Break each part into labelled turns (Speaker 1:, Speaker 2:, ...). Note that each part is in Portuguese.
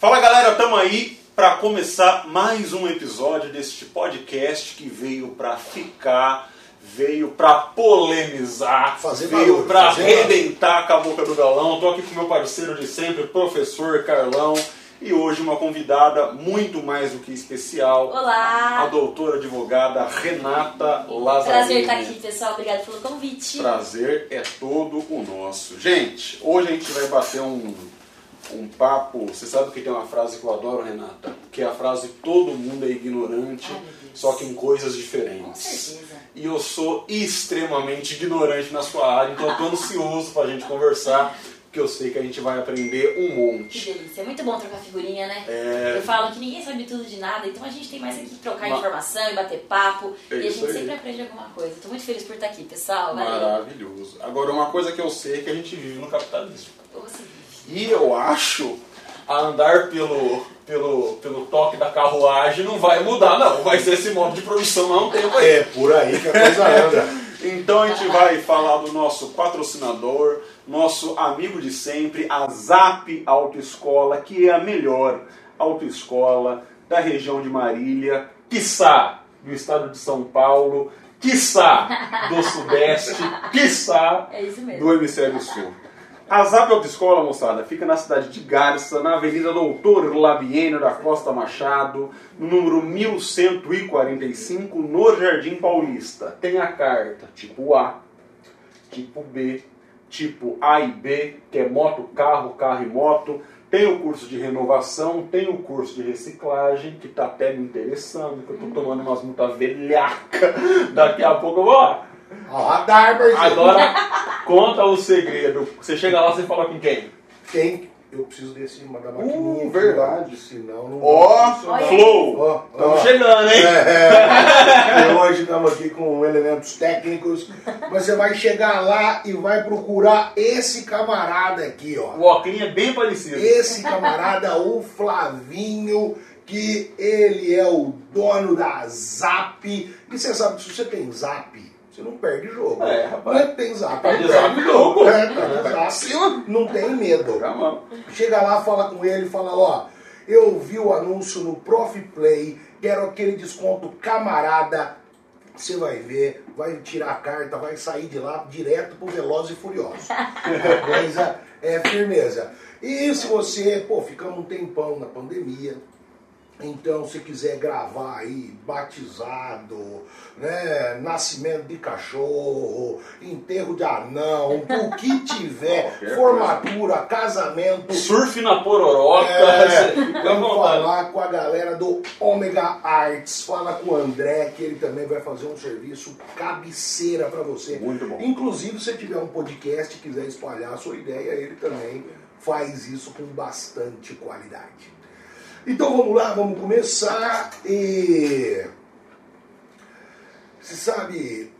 Speaker 1: Fala galera, tamo aí para começar mais um episódio deste podcast que veio para ficar, veio para polemizar,
Speaker 2: Fazer
Speaker 1: veio para arrebentar com a boca do galão. Tô aqui com meu parceiro de sempre, professor Carlão, e hoje uma convidada muito mais do que especial, a
Speaker 3: Olá!
Speaker 1: doutora advogada Renata Lazzarini.
Speaker 3: Prazer estar aqui, pessoal. Obrigada pelo convite.
Speaker 1: Prazer é todo o nosso. Gente, hoje a gente vai bater um, um papo. Você sabe que tem uma frase que eu adoro, Renata? Que é a frase todo mundo é ignorante,
Speaker 3: Ai,
Speaker 1: só que em coisas
Speaker 3: Com
Speaker 1: diferentes.
Speaker 3: certeza.
Speaker 1: E eu sou extremamente ignorante na sua área, então eu tô ansioso pra gente conversar, porque eu sei que a gente vai aprender um
Speaker 3: Que
Speaker 1: monte.
Speaker 3: delícia. É muito bom trocar figurinha, né?
Speaker 1: É.
Speaker 3: Eu falo que ninguém sabe tudo de nada, então a gente tem mais aqui que trocar
Speaker 1: Ma-
Speaker 3: informação e bater papo.
Speaker 1: É
Speaker 3: e a gente
Speaker 1: aí.
Speaker 3: sempre aprende alguma coisa. Tô muito feliz por estar aqui, pessoal. Valeu.
Speaker 1: Maravilhoso. Agora, uma coisa que eu sei é que a gente vive no capitalismo.
Speaker 3: Ou.
Speaker 1: E eu acho a andar pelo, pelo, pelo toque da carruagem não vai mudar, não. Vai ser esse modo de produção há um tempo aí.
Speaker 2: É por aí que a coisa anda.
Speaker 1: Então a gente vai falar do nosso patrocinador, nosso amigo de sempre, a Zap Autoescola, que é a melhor autoescola da região de Marília, quiçá do estado de São Paulo, quiçá do Sudeste, quiçá
Speaker 3: É
Speaker 1: do Hemisfério Sul. A Zap Autoescola, moçada, fica na cidade de Garça, na Avenida Doutor Labieno da Costa Machado, no número 1145, no Jardim Paulista. Tem a carta tipo A, tipo B, tipo A e B, que é moto, carro, carro e moto. Tem o curso de renovação, tem o curso de reciclagem, que tá até me interessando, que eu tô tomando umas multas velhaca. Daqui a pouco eu vou lá.
Speaker 2: Ó, radar, parceiro.
Speaker 1: Agora, conta o segredo. Você chega lá, você fala com quem?
Speaker 2: Tem. Eu preciso desse da maquininha.
Speaker 1: Uh, verdade.
Speaker 2: Senão não
Speaker 1: Ó,
Speaker 2: funcionar.
Speaker 1: Flow!
Speaker 2: Ó, ó.
Speaker 1: Estamos chegando, hein?
Speaker 2: É, e hoje estamos aqui com elementos técnicos. Mas você vai chegar lá e vai procurar esse camarada aqui, ó.
Speaker 1: O óculos é bem parecido.
Speaker 2: Esse camarada, o Flavinho, que ele é o dono da Zap. E você sabe que se você tem Zap, você não perde jogo.
Speaker 1: É, rapaz.
Speaker 2: Não é tem Zap,
Speaker 1: Tá
Speaker 2: não
Speaker 1: de
Speaker 2: perde
Speaker 1: Zap,
Speaker 2: jogo. É, tá Zap,
Speaker 1: cima.
Speaker 2: não tem medo.
Speaker 1: Calma.
Speaker 2: Chega lá, fala com ele, fala, ó, eu vi o anúncio no Prof Play, quero aquele desconto camarada. Você vai ver, vai tirar a carta, vai sair de lá direto pro Veloz e Furioso. A coisa é firmeza. E se você, pô, ficamos um tempão na pandemia, então, se quiser gravar aí, batizado, né, nascimento de cachorro, enterro de anão, o que tiver, formatura, casamento,
Speaker 1: Surf na pororoca.
Speaker 2: é, vamos falar com a galera do Omega Arts, fala com o André, que ele também vai fazer um serviço cabeceira para você.
Speaker 1: Muito bom.
Speaker 2: Inclusive, se tiver um podcast e quiser espalhar a sua ideia, ele também faz isso com bastante qualidade. Então vamos lá, vamos começar e você sabe,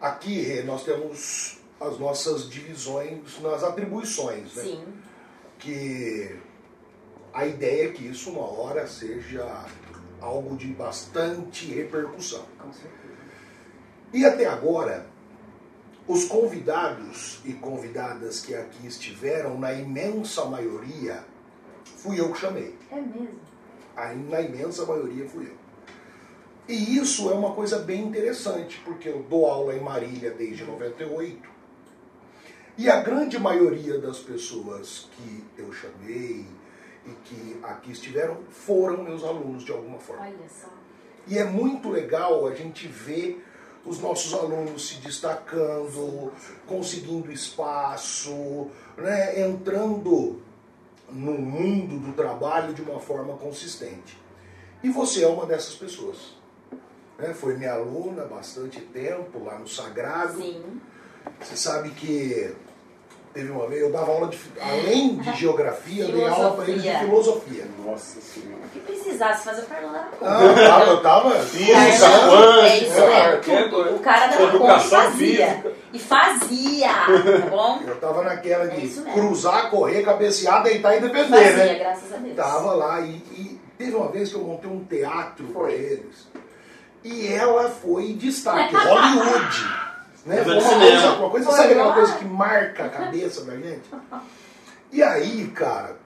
Speaker 2: aqui nós temos as nossas divisões nas atribuições, né?
Speaker 3: Sim.
Speaker 2: que a ideia é que isso uma hora seja algo de bastante repercussão.
Speaker 3: Com certeza.
Speaker 2: E até agora, os convidados e convidadas que aqui estiveram, na imensa maioria, fui eu que chamei.
Speaker 3: É mesmo.
Speaker 2: Aí, na imensa maioria fui eu. E isso é uma coisa bem interessante, porque eu dou aula em Marília desde 98. E a grande maioria das pessoas que eu chamei e que aqui estiveram foram meus alunos de alguma forma.
Speaker 3: Olha só.
Speaker 2: E é muito legal a gente ver os nossos alunos se destacando, conseguindo espaço, né, entrando no mundo do trabalho de uma forma consistente. E você é uma dessas pessoas. Né? Foi minha aluna há bastante tempo lá no Sagrado.
Speaker 3: Sim.
Speaker 2: Você sabe que teve uma vez, eu dava aula de, além de geografia, eu dei aula para eles de filosofia.
Speaker 1: Nossa senhora.
Speaker 3: O que precisasse fazer dava conta.
Speaker 2: Ah, eu tava, eu tava
Speaker 1: Física, quântica,
Speaker 3: é isso
Speaker 1: é,
Speaker 3: tudo. O cara dava conta e
Speaker 1: educação
Speaker 3: fazia.
Speaker 1: física.
Speaker 3: E fazia, tá bom?
Speaker 2: Eu tava naquela
Speaker 3: É
Speaker 2: de
Speaker 3: mesmo.
Speaker 2: cruzar, correr, cabecear, deitar e defender,
Speaker 3: Fazia,
Speaker 2: né?
Speaker 3: graças a Deus.
Speaker 2: Tava lá e, e teve uma vez que eu montei um teatro para eles. E ela foi destaque, Hollywood. Né? Uma
Speaker 1: cinema.
Speaker 2: coisa, uma coisa, sabe aquela coisa que marca a cabeça da gente? E aí, cara,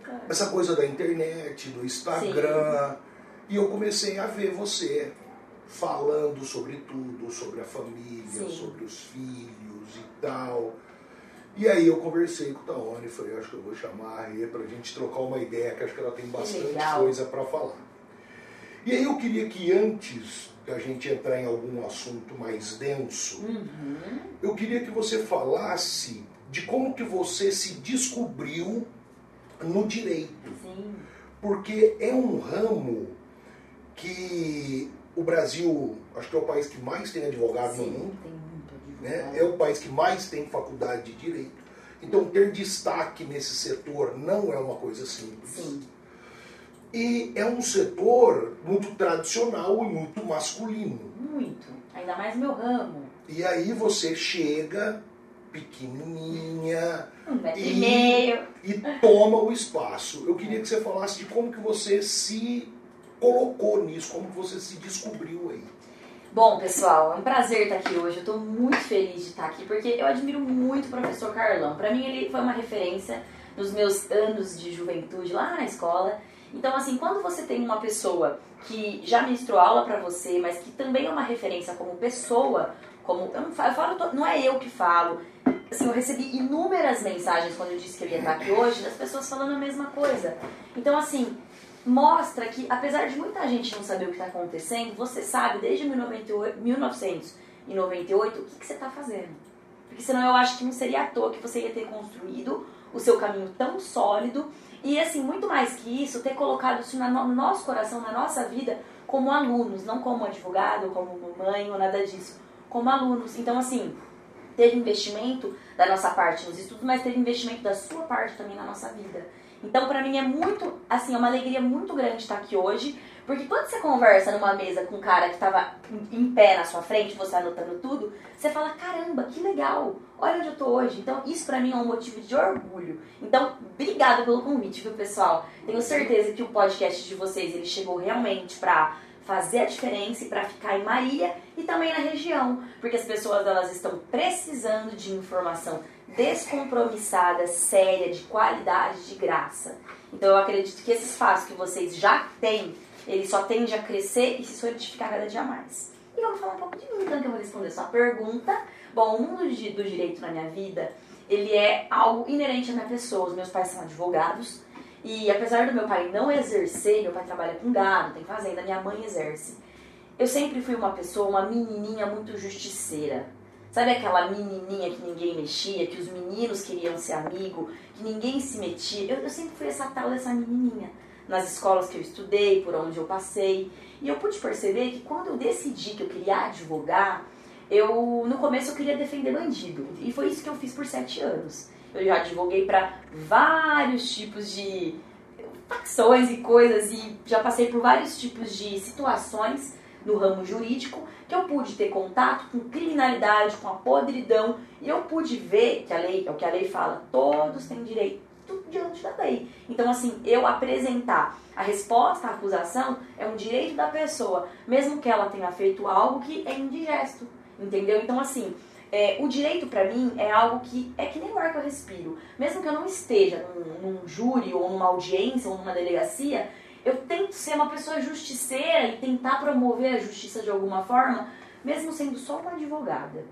Speaker 3: bacana.
Speaker 2: essa coisa da internet, do Instagram. E eu comecei a ver você falando sobre tudo, sobre a família,
Speaker 3: Sim.
Speaker 2: sobre os filhos e tal. E aí eu conversei com a Taone e falei, acho que eu vou chamar a Rê pra gente trocar uma ideia, que acho que ela tem bastante
Speaker 3: legal.
Speaker 2: coisa para falar. E aí eu queria que antes da gente entrar em algum assunto mais denso,
Speaker 3: Uhum.
Speaker 2: eu queria que você falasse de como que você se descobriu no direito
Speaker 3: Sim.
Speaker 2: porque é um ramo que o Brasil, acho que é o país que mais tem advogado no
Speaker 3: Sim,
Speaker 2: mundo,
Speaker 3: tem muito
Speaker 2: né? é o país que mais tem faculdade de direito. Então, ter destaque nesse setor não é uma coisa simples.
Speaker 3: Sim.
Speaker 2: E é um setor muito tradicional e muito masculino.
Speaker 3: Muito. Ainda mais meu ramo.
Speaker 2: E aí você chega pequenininha
Speaker 3: Um e,
Speaker 2: E-
Speaker 3: meio.
Speaker 2: e toma o espaço. Eu queria que você falasse de como que você se colocou nisso, como que você se descobriu aí.
Speaker 3: Bom, pessoal, é um prazer estar aqui hoje. Eu estou muito feliz de estar aqui porque eu admiro muito o professor Carlão. Para mim, ele foi uma referência nos meus anos de juventude lá na escola. Então, assim, quando você tem uma pessoa que já ministrou aula para você, mas que também é uma referência como pessoa, como eu falo, falo- não é eu que falo. Assim, eu recebi inúmeras mensagens quando eu disse que eu ia estar aqui hoje, das pessoas falando a mesma coisa. Então, assim, mostra que, apesar de muita gente não saber o que está acontecendo, você sabe desde 1998, 1998 o que, que você está fazendo. Porque senão eu acho que não seria à toa que você ia ter construído o seu caminho tão sólido e, assim, muito mais que isso, ter colocado isso no nosso coração, na nossa vida, como alunos, não como advogado, como mãe ou nada disso, como alunos. Então, assim, teve investimento da nossa parte nos estudos, mas teve investimento da sua parte também na nossa vida. Então, pra mim é muito, assim, é uma alegria muito grande estar aqui hoje, porque quando você conversa numa mesa com um cara que tava em- pé na sua frente, você anotando tudo, você fala, caramba, que legal, olha onde eu tô hoje. Então, isso pra mim é um motivo de orgulho. Então, obrigada pelo convite, viu, pessoal? Tenho certeza que o podcast de vocês, ele chegou realmente pra fazer a diferença e pra ficar em Marília e também na região, porque as pessoas elas estão precisando de informação descompromissada, séria, de qualidade, de graça. Então eu acredito que esse espaço que vocês já têm, ele só tende a crescer e se solidificar cada dia mais. E vamos falar um pouco de mim, então, que eu vou responder sua pergunta. Bom, o mundo do direito na minha vida, ele é algo inerente à minha pessoa. Os meus pais são advogados e apesar do meu pai não exercer, meu pai trabalha com gado, tem fazenda, minha mãe exerce. Eu sempre fui uma pessoa, uma menininha muito justiceira. Sabe aquela menininha que ninguém mexia, que os meninos queriam ser amigo, que ninguém se metia? Eu, eu sempre fui essa tal dessa menininha. Nas escolas que eu estudei, por onde eu passei. E eu pude perceber que quando eu decidi que eu queria advogar, eu no começo eu queria defender bandido. E foi isso que eu fiz por sete anos. Eu já advoguei para vários tipos de facções e coisas e já passei por vários tipos de situações no ramo jurídico que eu pude ter contato com criminalidade, com a podridão e eu pude ver que a lei, é o que a lei fala, todos têm direito diante da lei. Então, assim, eu apresentar a resposta à acusação é um direito da pessoa, mesmo que ela tenha feito algo que é indigesto, entendeu? Então, assim, é, o direito pra mim é algo que é que nem o ar que eu respiro. Mesmo que eu não esteja num, num júri ou numa audiência ou numa delegacia, eu tento ser uma pessoa justiceira e tentar promover a justiça de alguma forma, mesmo sendo só uma advogada.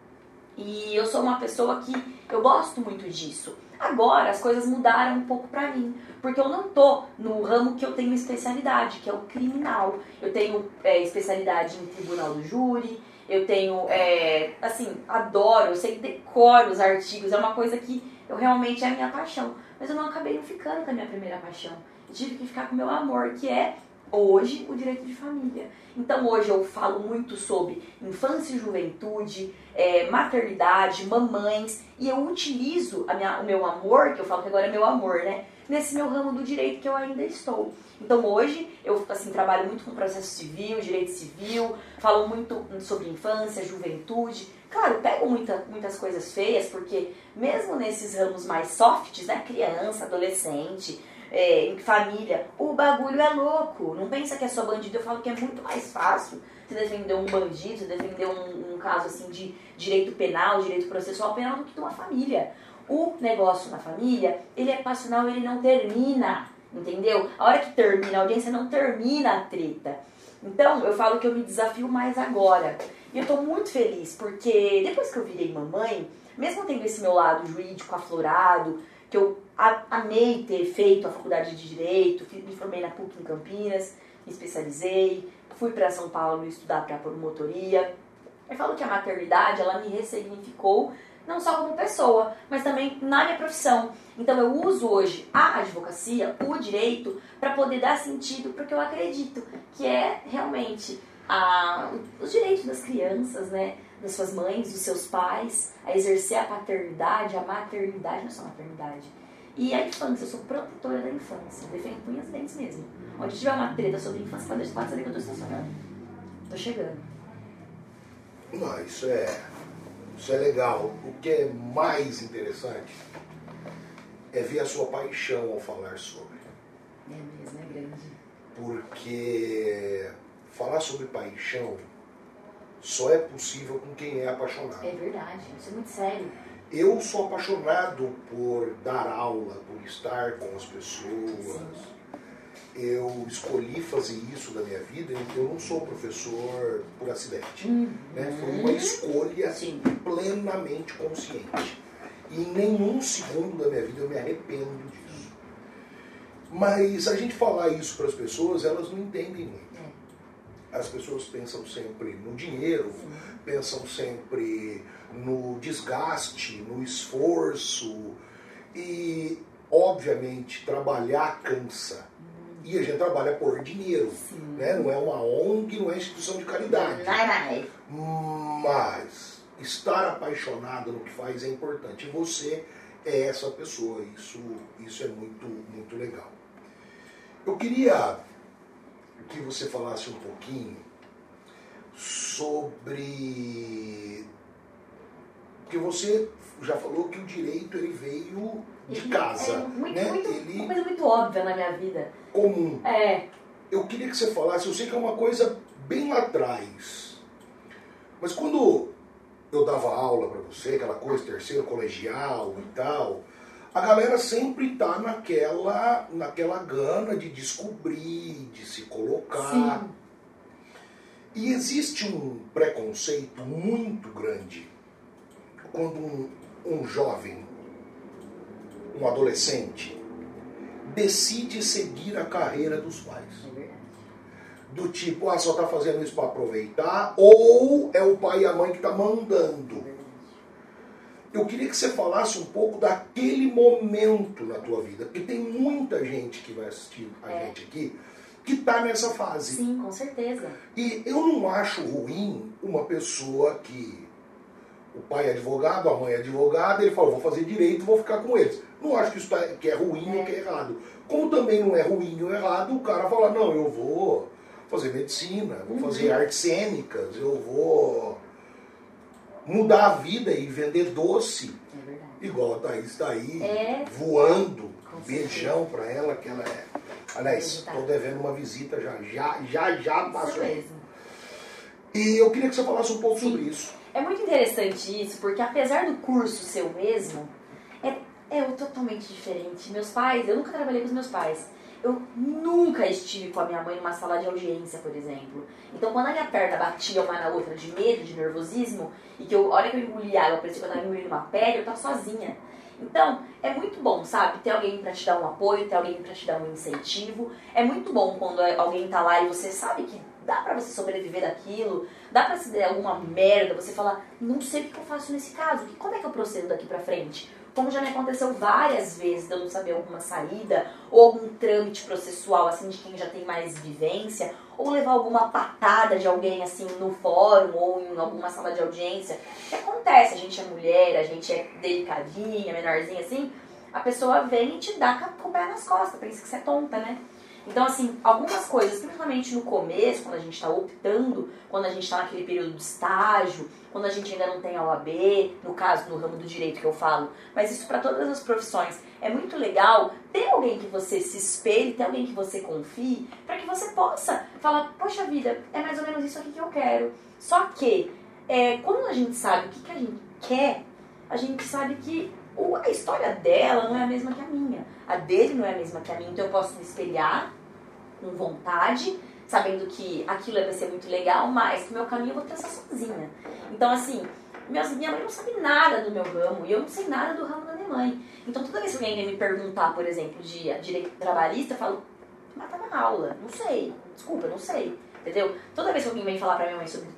Speaker 3: E eu sou uma pessoa que eu gosto muito disso. Agora as coisas mudaram um pouco pra mim, porque eu não tô no ramo que eu tenho especialidade, que é o criminal. Eu tenho é, especialidade em tribunal do júri, eu tenho, é, assim, adoro, eu sei decoro os artigos, é uma coisa que eu realmente é a minha paixão. Mas eu não acabei não ficando com a minha primeira paixão. Eu tive que ficar com o meu amor, que é hoje o direito de família. Então hoje eu falo muito sobre infância e juventude, é, maternidade, mamães, e eu utilizo minha, o meu amor, que eu falo que agora é meu amor, né? Nesse meu ramo do direito que eu ainda estou. Então hoje eu assim trabalho muito com processo civil, direito civil, falo muito sobre infância, juventude. Claro, pego muita, muitas coisas feias, porque mesmo nesses ramos mais softs, né? Criança, adolescente, é, em família, o bagulho é louco. Não pensa que é só bandido, eu falo que é muito mais fácil você defender um bandido, você defender um, um caso assim de direito penal, direito processual penal do que de uma família. O negócio na família, ele é passional, ele não termina. Entendeu? A hora que termina a audiência, não termina a treta. Então, eu falo que eu me desafio mais agora. E eu tô muito feliz, porque depois que eu virei mamãe, mesmo tendo esse meu lado jurídico aflorado, que eu amei ter feito a faculdade de Direito, me formei na PUC em Campinas, me especializei, fui para São Paulo estudar para promotoria. Eu falo que a maternidade, ela me ressignificou não só como pessoa, mas também na minha profissão. Então eu uso hoje a advocacia, o direito, para poder dar sentido porque eu acredito que é realmente a, os direitos das crianças, né? Das suas mães, dos seus pais, a exercer a paternidade, a maternidade, não é só a maternidade. E a infância, eu sou protetora da infância, defendo unhas e dentes mesmo. Onde tiver uma treta sobre infância, pode saber que eu tô estacionando. Tô chegando.
Speaker 2: Não, isso é isso é legal. O que é mais interessante é ver a sua paixão ao falar sobre.
Speaker 3: É mesmo, é grande.
Speaker 2: Porque falar sobre paixão só é possível com quem é apaixonado.
Speaker 3: É verdade, isso é muito sério.
Speaker 2: Eu sou apaixonado por dar aula, por estar com as pessoas. Sim eu escolhi fazer isso da minha vida, eu não sou professor por acidente. Uhum. Né? Foi uma escolha Sim. plenamente consciente. E em nenhum segundo da minha vida eu me arrependo disso. Mas a gente falar isso para as pessoas, elas não entendem muito. É. As pessoas pensam sempre no dinheiro, pensam sempre no desgaste, no esforço. E, obviamente, trabalhar cansa e a gente trabalha por dinheiro. Né? Não é uma ONG, não é instituição de caridade. Mas estar apaixonado no que faz é importante. E você é essa pessoa. Isso, isso é muito, muito legal. Eu queria que você falasse um pouquinho sobre que você já falou que o direito ele veio de casa. É
Speaker 3: muito,
Speaker 2: né?
Speaker 3: muito, ele... Uma coisa muito óbvia na minha vida.
Speaker 2: Comum.
Speaker 3: É.
Speaker 2: Eu queria que você falasse, eu sei que é uma coisa bem lá atrás, mas quando eu dava aula para você, aquela coisa, terceiro colegial e tal, a galera sempre tá naquela, naquela gana de descobrir, de se colocar. Sim. E existe um preconceito muito grande quando um, um jovem um adolescente decide seguir a carreira dos pais. Do tipo, ah, só está fazendo isso para aproveitar, ou é o pai e a mãe que está mandando. Eu queria que você falasse um pouco daquele momento na tua vida, porque tem muita gente que vai assistir a é. gente aqui que está nessa fase.
Speaker 3: Sim, com certeza.
Speaker 2: E eu não acho ruim uma pessoa que o pai é advogado, a mãe é advogada, ele falou, vou fazer direito, vou ficar com eles. Não acho que isso tá, que é ruim ou que é errado. Como também não é ruim ou errado, o cara fala, não, eu vou fazer medicina, vou fazer uhum. artes cênicas, eu vou mudar a vida e vender doce. É Igual a Thaís está aí, é. voando. Beijão para ela, que ela é. Aliás, estou devendo uma visita já, já, já, já passou. E eu queria que você falasse um pouco Sim. sobre isso.
Speaker 3: É muito interessante isso, porque apesar do curso ser o mesmo, é, é totalmente diferente. Meus pais, eu nunca trabalhei com os meus pais. Eu nunca estive com a minha mãe numa sala de audiência, por exemplo. Então, quando a minha perna batia uma na outra de medo, de nervosismo, e que eu, a hora que eu engoli água, parecia que eu estava engolindo uma pedra, eu tava sozinha. Então, é muito bom, sabe? Ter alguém para te dar um apoio, ter alguém para te dar um incentivo. É muito bom quando alguém tá lá e você sabe que dá para você sobreviver daquilo, dá para se der alguma merda, você falar, não sei o que eu faço nesse caso, como é que eu procedo daqui para frente? Como já me aconteceu várias vezes de eu não saber alguma saída, ou algum trâmite processual, assim, de quem já tem mais vivência, ou levar alguma patada de alguém, assim, no fórum, ou em alguma sala de audiência. que acontece, a gente é mulher, a gente é delicadinha, menorzinha, assim, a pessoa vem e te dá com o pé nas costas, pensa que você é tonta, né? Então, assim, algumas coisas, principalmente no começo, quando a gente está optando, quando a gente está naquele período de estágio, quando a gente ainda não tem a OAB, no caso, no ramo do direito que eu falo, mas isso para todas as profissões. É muito legal ter alguém que você se espelhe, ter alguém que você confie, para que você possa falar, poxa vida, é mais ou menos isso aqui que eu quero. Só que, é, quando a gente sabe o que, que a gente quer, a gente sabe que a história dela não é a mesma que a minha a dele não é a mesma que a minha, então eu posso me espelhar com vontade, sabendo que aquilo vai ser muito legal, mas que meu caminho eu vou traçar sozinha. Então, assim, minha, mãe não sabe nada do meu ramo e eu não sei nada do ramo da minha mãe. Então, toda vez que alguém me perguntar, por exemplo, de direito trabalhista, eu falo, mas tá na aula, não sei, desculpa, não sei, entendeu? Toda vez que alguém vem falar pra minha mãe sobre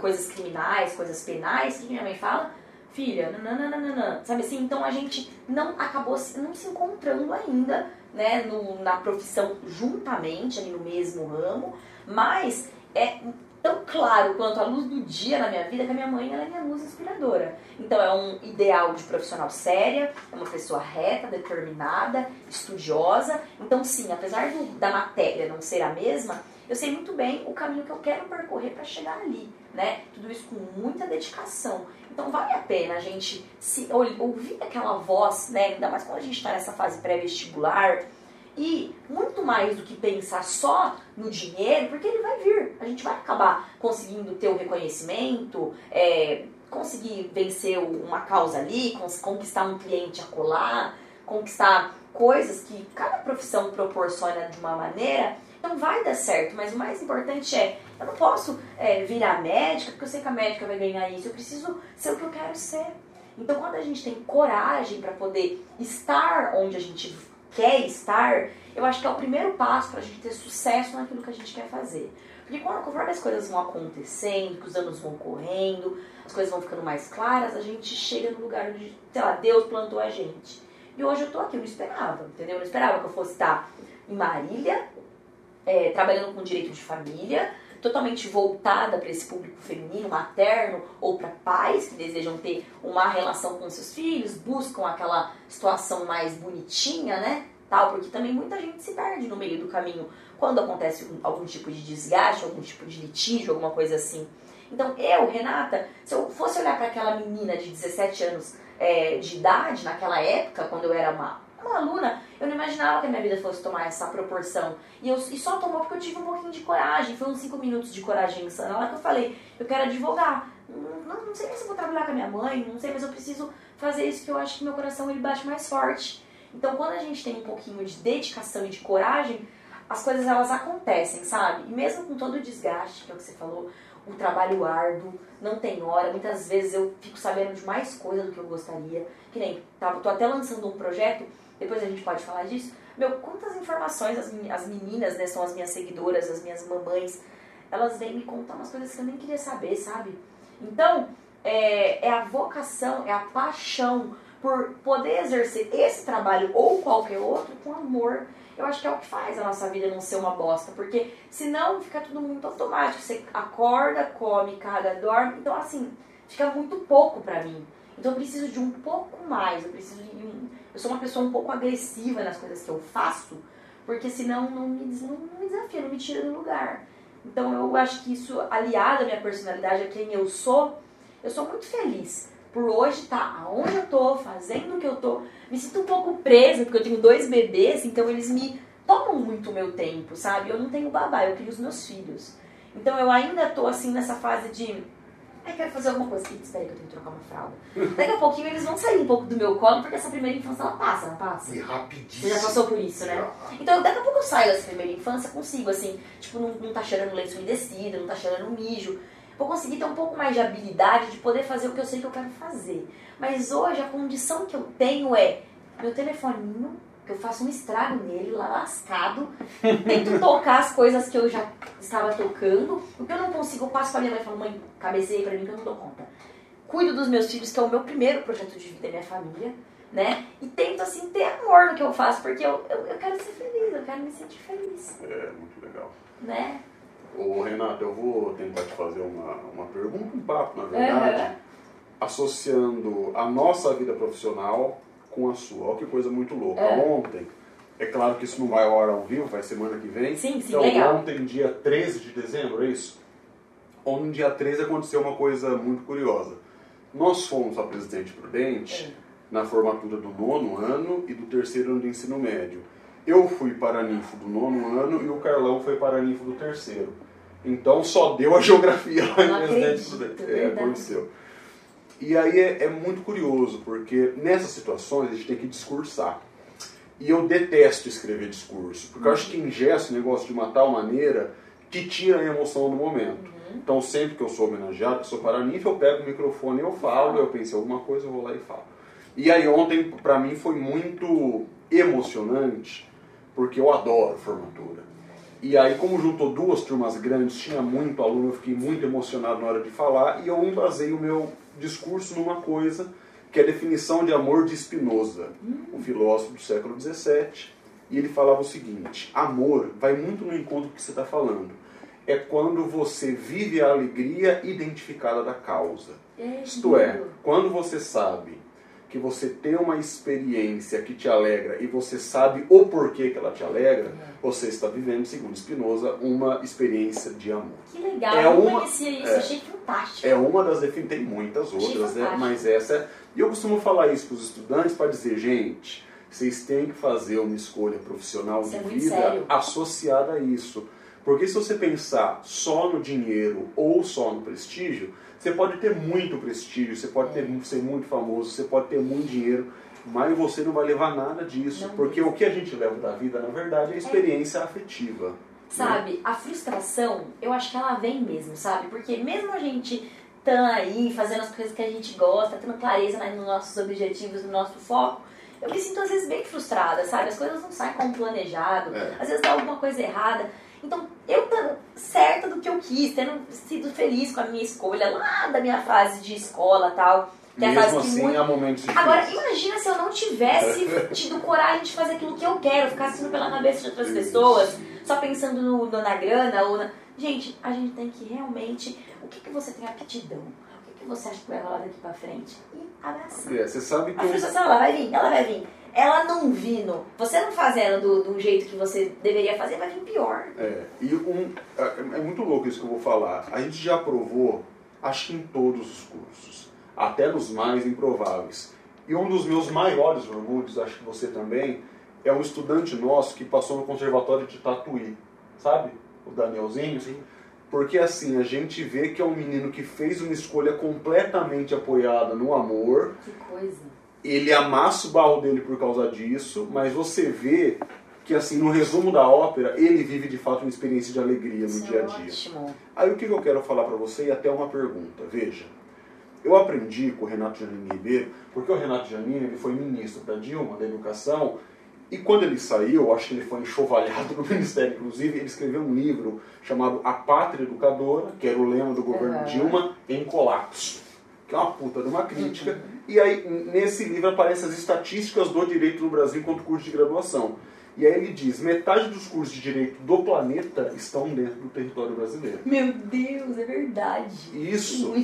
Speaker 3: coisas criminais, coisas penais, o que minha mãe fala? Filha, nananana, sabe assim? Então a gente não acabou não se encontrando ainda, né, no, na profissão juntamente, ali no mesmo ramo, mas é tão claro quanto a luz do dia na minha vida que a minha mãe ela é minha luz inspiradora. Então é um ideal de profissional séria, é uma pessoa reta, determinada, estudiosa. Então sim, apesar do, da matéria não ser a mesma, eu sei muito bem o caminho que eu quero percorrer para chegar ali, né? Tudo isso com muita dedicação. Então vale a pena a gente se ouvir aquela voz, né? Ainda mais quando a gente está nessa fase pré-vestibular, e muito mais do que pensar só no dinheiro, porque ele vai vir. A gente vai acabar conseguindo ter o reconhecimento, é, conseguir vencer uma causa ali, conquistar um cliente a colar, conquistar coisas que cada profissão proporciona de uma maneira. Então vai dar certo, mas o mais importante é, eu não posso é, virar médica porque eu sei que a médica vai ganhar isso, eu preciso ser o que eu quero ser. Então quando a gente tem coragem para poder estar onde a gente quer estar, eu acho que é o primeiro passo para a gente ter sucesso naquilo que a gente quer fazer. Porque conforme as coisas vão acontecendo, que os anos vão correndo, as coisas vão ficando mais claras, a gente chega no lugar onde, sei lá, Deus plantou a gente. E hoje eu tô aqui, eu não esperava, entendeu? Eu não esperava que eu fosse estar em Marília, é, trabalhando com direito de família, totalmente voltada para esse público feminino, materno, ou para pais que desejam ter uma relação com seus filhos, buscam aquela situação mais bonitinha, né? Tal, porque também muita gente se perde no meio do caminho quando acontece algum tipo de desgaste, algum tipo de litígio, alguma coisa assim. Então, eu, Renata, se eu fosse olhar para aquela menina de 17 anos é, de idade, naquela época, quando eu era uma, uma aluna, eu não imaginava que a minha vida fosse tomar essa proporção. E, eu, e só tomou porque eu tive um pouquinho de coragem. Foi uns 5 minutos de coragem insana lá que eu falei, eu quero advogar. Não, não sei nem se eu vou trabalhar com a minha mãe, não sei, mas eu preciso fazer isso que eu acho que meu coração ele bate mais forte. Então, quando a gente tem um pouquinho de dedicação e de coragem, as coisas elas acontecem, sabe? E mesmo com todo o desgaste, que é o que você falou, o trabalho árduo, não tem hora. Muitas vezes eu fico sabendo de mais coisa do que eu gostaria. Que nem, tô até lançando um projeto, depois a gente pode falar disso. Meu, quantas informações as, as meninas, né, são as minhas seguidoras, as minhas mamães, elas vêm me contar umas coisas que eu nem queria saber, sabe? Então, é, é a vocação, é a paixão por poder exercer esse trabalho ou qualquer outro com amor eu acho que é o que faz a nossa vida não ser uma bosta. Porque senão fica tudo muito automático. Você acorda, come, caga, dorme. Então, assim, fica muito pouco pra mim. Então eu preciso de um pouco mais. Eu preciso de um. Eu sou uma pessoa um pouco agressiva nas coisas que eu faço, porque senão não me, não me desafia, não me tira do lugar. Então eu acho que isso, aliado à minha personalidade, a quem eu sou, eu sou muito feliz por hoje estar tá aonde eu tô, fazendo o que eu tô. Me sinto um pouco presa, porque eu tenho dois bebês, então eles me tomam muito o meu tempo, sabe? Eu não tenho babá, eu crio os meus filhos. Então eu ainda tô assim nessa fase de. Ai, quero fazer alguma coisa. Espera que eu tenho que trocar uma fralda. Daqui a pouquinho eles vão sair um pouco do meu colo, porque essa primeira infância ela passa, não passa?
Speaker 2: E rapidinho.
Speaker 3: Você já passou por isso, né? Então daqui a pouco eu saio dessa primeira infância, consigo, assim, tipo, não, não tá cheirando lenço umedecido, não tá cheirando mijo vou conseguir ter um pouco mais de habilidade de poder fazer o que eu sei que eu quero fazer. Mas hoje a condição que eu tenho é meu telefoninho, que eu faço um estrago nele, lá lascado, tento tocar as coisas que eu já estava tocando. O que eu não consigo, eu passo pra minha mãe e falo, mãe, cabeceei pra mim que eu não dou conta. Cuido dos meus filhos, que é o meu primeiro projeto de vida, minha família, né? E tento, assim, ter amor no que eu faço, porque eu, eu, eu quero ser feliz, eu quero me sentir feliz.
Speaker 1: É, muito legal.
Speaker 3: Né?
Speaker 1: Ô, Renato, eu vou tentar te fazer uma, uma pergunta, um papo, na verdade, uhum. associando a nossa vida profissional com a sua. Olha que coisa muito louca. Uhum. Ontem, é claro que isso não vai hora ao vivo, vai semana que vem.
Speaker 3: Sim, sim,
Speaker 1: então,
Speaker 3: legal.
Speaker 1: ontem, dia 13 de dezembro, é isso? Ontem, dia 13, aconteceu uma coisa muito curiosa. Nós fomos a Presidente Prudente uhum. na formatura do nono ano e do terceiro ano do ensino médio. Eu fui para a ninfo do nono ano e o Carlão foi para a ninfo do terceiro. Então só deu a geografia lá em Presidente Prudente. É, aconteceu. E aí é, é, muito curioso, porque nessas situações a gente tem que discursar. E eu detesto escrever discurso, porque eu acho que ingesta o negócio de uma tal maneira que tira a emoção do momento. Então, sempre que eu sou homenageado, que sou paraninfo, eu pego o microfone e eu falo, eu pensei alguma coisa, eu vou lá e falo. E aí ontem, para mim, foi muito emocionante, porque eu adoro formatura. E aí, como juntou duas turmas grandes, tinha muito aluno, eu fiquei muito emocionado na hora de falar, e eu embasei o meu discurso numa coisa, que é a definição de amor de Spinoza, um filósofo do século XVII, e ele falava o seguinte, amor vai muito no encontro que você está falando, é quando você vive a alegria identificada da causa.
Speaker 3: É
Speaker 1: Isto é, quando você sabe que você tem uma experiência que te alegra e você sabe o porquê que ela te alegra, você está vivendo, segundo Spinoza, uma experiência de amor.
Speaker 3: Que legal,
Speaker 1: É
Speaker 3: eu
Speaker 1: uma-
Speaker 3: conhecia isso,
Speaker 1: é.
Speaker 3: achei fantástico.
Speaker 1: É uma das definições, tem muitas outras, né? mas essa é... E eu costumo falar isso para os estudantes para dizer, gente, vocês têm que fazer uma escolha profissional
Speaker 3: Isso
Speaker 1: de
Speaker 3: é
Speaker 1: vida
Speaker 3: sério.
Speaker 1: associada a isso. Porque se você pensar só no dinheiro ou só no prestígio, você pode ter muito prestígio, você pode ter, ser muito famoso, você pode ter muito dinheiro, mas você não vai levar nada disso.
Speaker 3: Não
Speaker 1: porque o que a gente leva da vida, na verdade, é a experiência afetiva. né?
Speaker 3: Sabe, a frustração, eu acho que ela vem mesmo, sabe? Porque mesmo a gente tá aí fazendo as coisas que a gente gosta, tendo clareza né, nos nossos objetivos, no nosso foco, eu me sinto às vezes bem frustrada, sabe? As coisas não saem como planejado,
Speaker 1: É.
Speaker 3: às vezes dá alguma coisa errada. Então, eu tô certa do que eu quis, tendo sido feliz com a minha escolha lá da minha fase de escola tal. Que é a
Speaker 1: Mesmo
Speaker 3: fase que
Speaker 1: assim,
Speaker 3: muito
Speaker 1: há momentos difíceis.
Speaker 3: Agora, imagina se eu não tivesse tido coragem de fazer aquilo que eu quero, ficar indo pela cabeça de outras pessoas, só pensando no, na grana ou na... Gente, a gente tem que realmente... O que, que você tem aptidão? O que, que você acha que vai rolar daqui pra frente? E abraçar.
Speaker 1: É, você sabe que
Speaker 3: A frustração, ela vai vir, ela vai vir. Ela não vindo, você não fazendo do, do jeito que você deveria fazer, vai vir pior.
Speaker 1: É, e um, é, é muito louco isso que eu vou falar. A gente já provou, acho que em todos os cursos, até nos mais improváveis. E um dos meus maiores orgulhos, acho que você também, é um estudante nosso que passou no conservatório de Tatuí, sabe? O Danielzinho. Porque assim, a gente vê que é um menino que fez uma escolha completamente apoiada no amor,
Speaker 3: Que coisa.
Speaker 1: Ele amassa o barro dele por causa disso, mas você vê que assim, no resumo da ópera, ele vive de fato uma experiência de alegria no
Speaker 3: Isso
Speaker 1: dia
Speaker 3: é
Speaker 1: a dia.
Speaker 3: ótimo.
Speaker 1: Aí o que eu quero falar pra você e até uma pergunta. Veja, eu aprendi com o Renato Janine Ribeiro, porque o Renato Janine ele foi ministro da Dilma, da Educação, e quando ele saiu, acho que ele foi enxovalhado no Ministério, inclusive, ele escreveu um livro chamado A Pátria Educadora, que era o lema do governo
Speaker 3: Uhum.
Speaker 1: Dilma, em colapso. Que é uma puta de uma crítica. E aí, nesse livro, aparecem as estatísticas do direito no Brasil enquanto curso de graduação. E aí ele diz, metade dos cursos de direito do planeta estão dentro do território brasileiro.
Speaker 3: Meu Deus, é verdade.
Speaker 1: Isso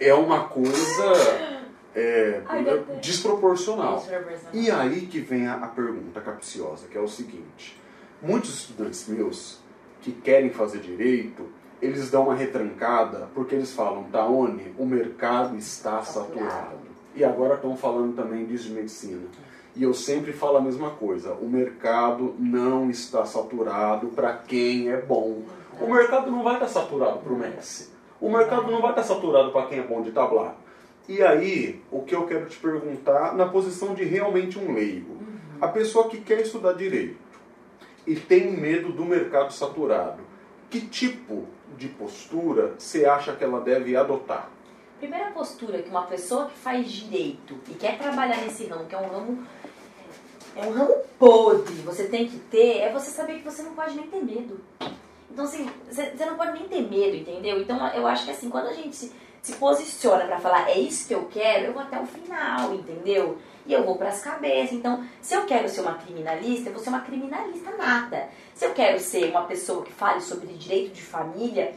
Speaker 1: é uma coisa é. Desproporcional. E aí que vem a, a pergunta capciosa, que é o seguinte. Muitos estudantes meus que querem fazer direito, eles dão uma retrancada porque eles falam, Taone, o mercado está
Speaker 3: Saturado.
Speaker 1: E agora estão falando também disso de medicina. E eu sempre falo a mesma coisa, o mercado não está saturado para quem é bom. O mercado não vai estar saturado para o Messi. O mercado não vai estar saturado para quem é bom de tablado. E aí, o que eu quero te perguntar, na posição de realmente um leigo, a pessoa que quer estudar direito e tem medo do mercado saturado, que tipo de postura você acha que ela deve adotar?
Speaker 3: Primeira postura que uma pessoa que faz direito e quer trabalhar nesse ramo, que é um ramo é um ramo podre, você tem que ter, é você saber que você não pode nem ter medo. Então, assim, você não pode nem ter medo, entendeu? Então, eu acho que, assim, quando a gente se, se posiciona pra falar, é isso que eu quero, eu vou até o final, entendeu? E eu vou pras cabeças. Então, se eu quero ser uma criminalista, eu vou ser uma criminalista nata. Se eu quero ser uma pessoa que fale sobre direito de família,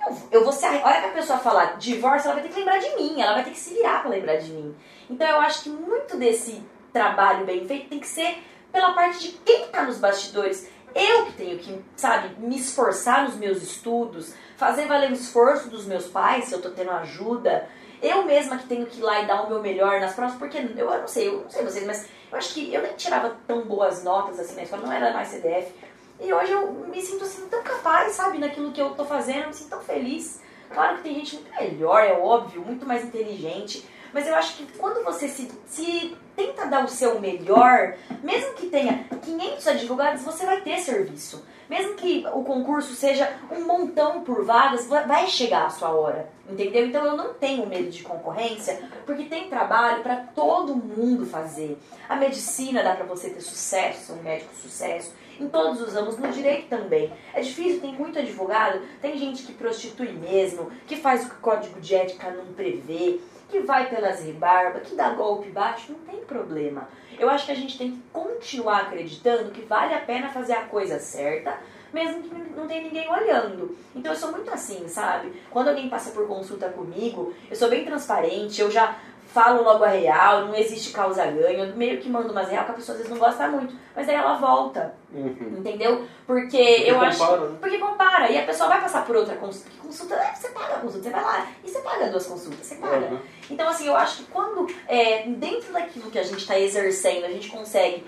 Speaker 3: eu, eu vou ser. A hora que a pessoa falar divórcio, ela vai ter que lembrar de mim, ela vai ter que se virar pra lembrar de mim. Então, eu acho que muito desse trabalho bem feito tem que ser pela parte de quem tá nos bastidores. Eu que tenho que, sabe, me esforçar nos meus estudos, fazer valer o esforço dos meus pais, se eu tô tendo ajuda. Eu mesma que tenho que ir lá e dar o meu melhor nas provas, porque eu, eu não sei, eu não sei vocês, mas eu acho que eu nem tirava tão boas notas assim na escola, não era mais CDF. E hoje eu me sinto assim tão capaz, sabe, naquilo que eu tô fazendo, eu me sinto tão feliz. Claro que tem gente muito melhor, é óbvio, muito mais inteligente, mas eu acho que quando você se, se tenta dar o seu melhor, mesmo que tenha 500 advogados, você vai ter serviço. Mesmo que o concurso seja um montão por vagas, vai chegar a sua hora, entendeu? Então eu não tenho medo de concorrência, porque tem trabalho para todo mundo fazer. A medicina dá para você ter sucesso, um médico sucesso, em todos os ramos, no direito também. É difícil, tem muito advogado, tem gente que prostitui mesmo, que faz o que o código de ética não prevê que vai pelas rebarbas, que dá golpe baixo, não tem problema. Eu acho que a gente tem que continuar acreditando que vale a pena fazer a coisa certa, mesmo que não tenha ninguém olhando. Então eu sou muito assim, sabe? Quando alguém passa por consulta comigo, eu sou bem transparente, eu já falo logo a real, não existe causa-ganho, eu meio que mando umas real que a pessoa às vezes não gosta muito, mas aí ela volta, uhum. entendeu? Porque, porque eu compara, acho... Né? Porque compara, e a pessoa vai passar por outra consulta, porque consulta, é, você paga a consulta, você vai lá, e você paga duas consultas, você paga. Uhum. Então assim, eu acho que quando, é, dentro daquilo que a gente está exercendo, a gente consegue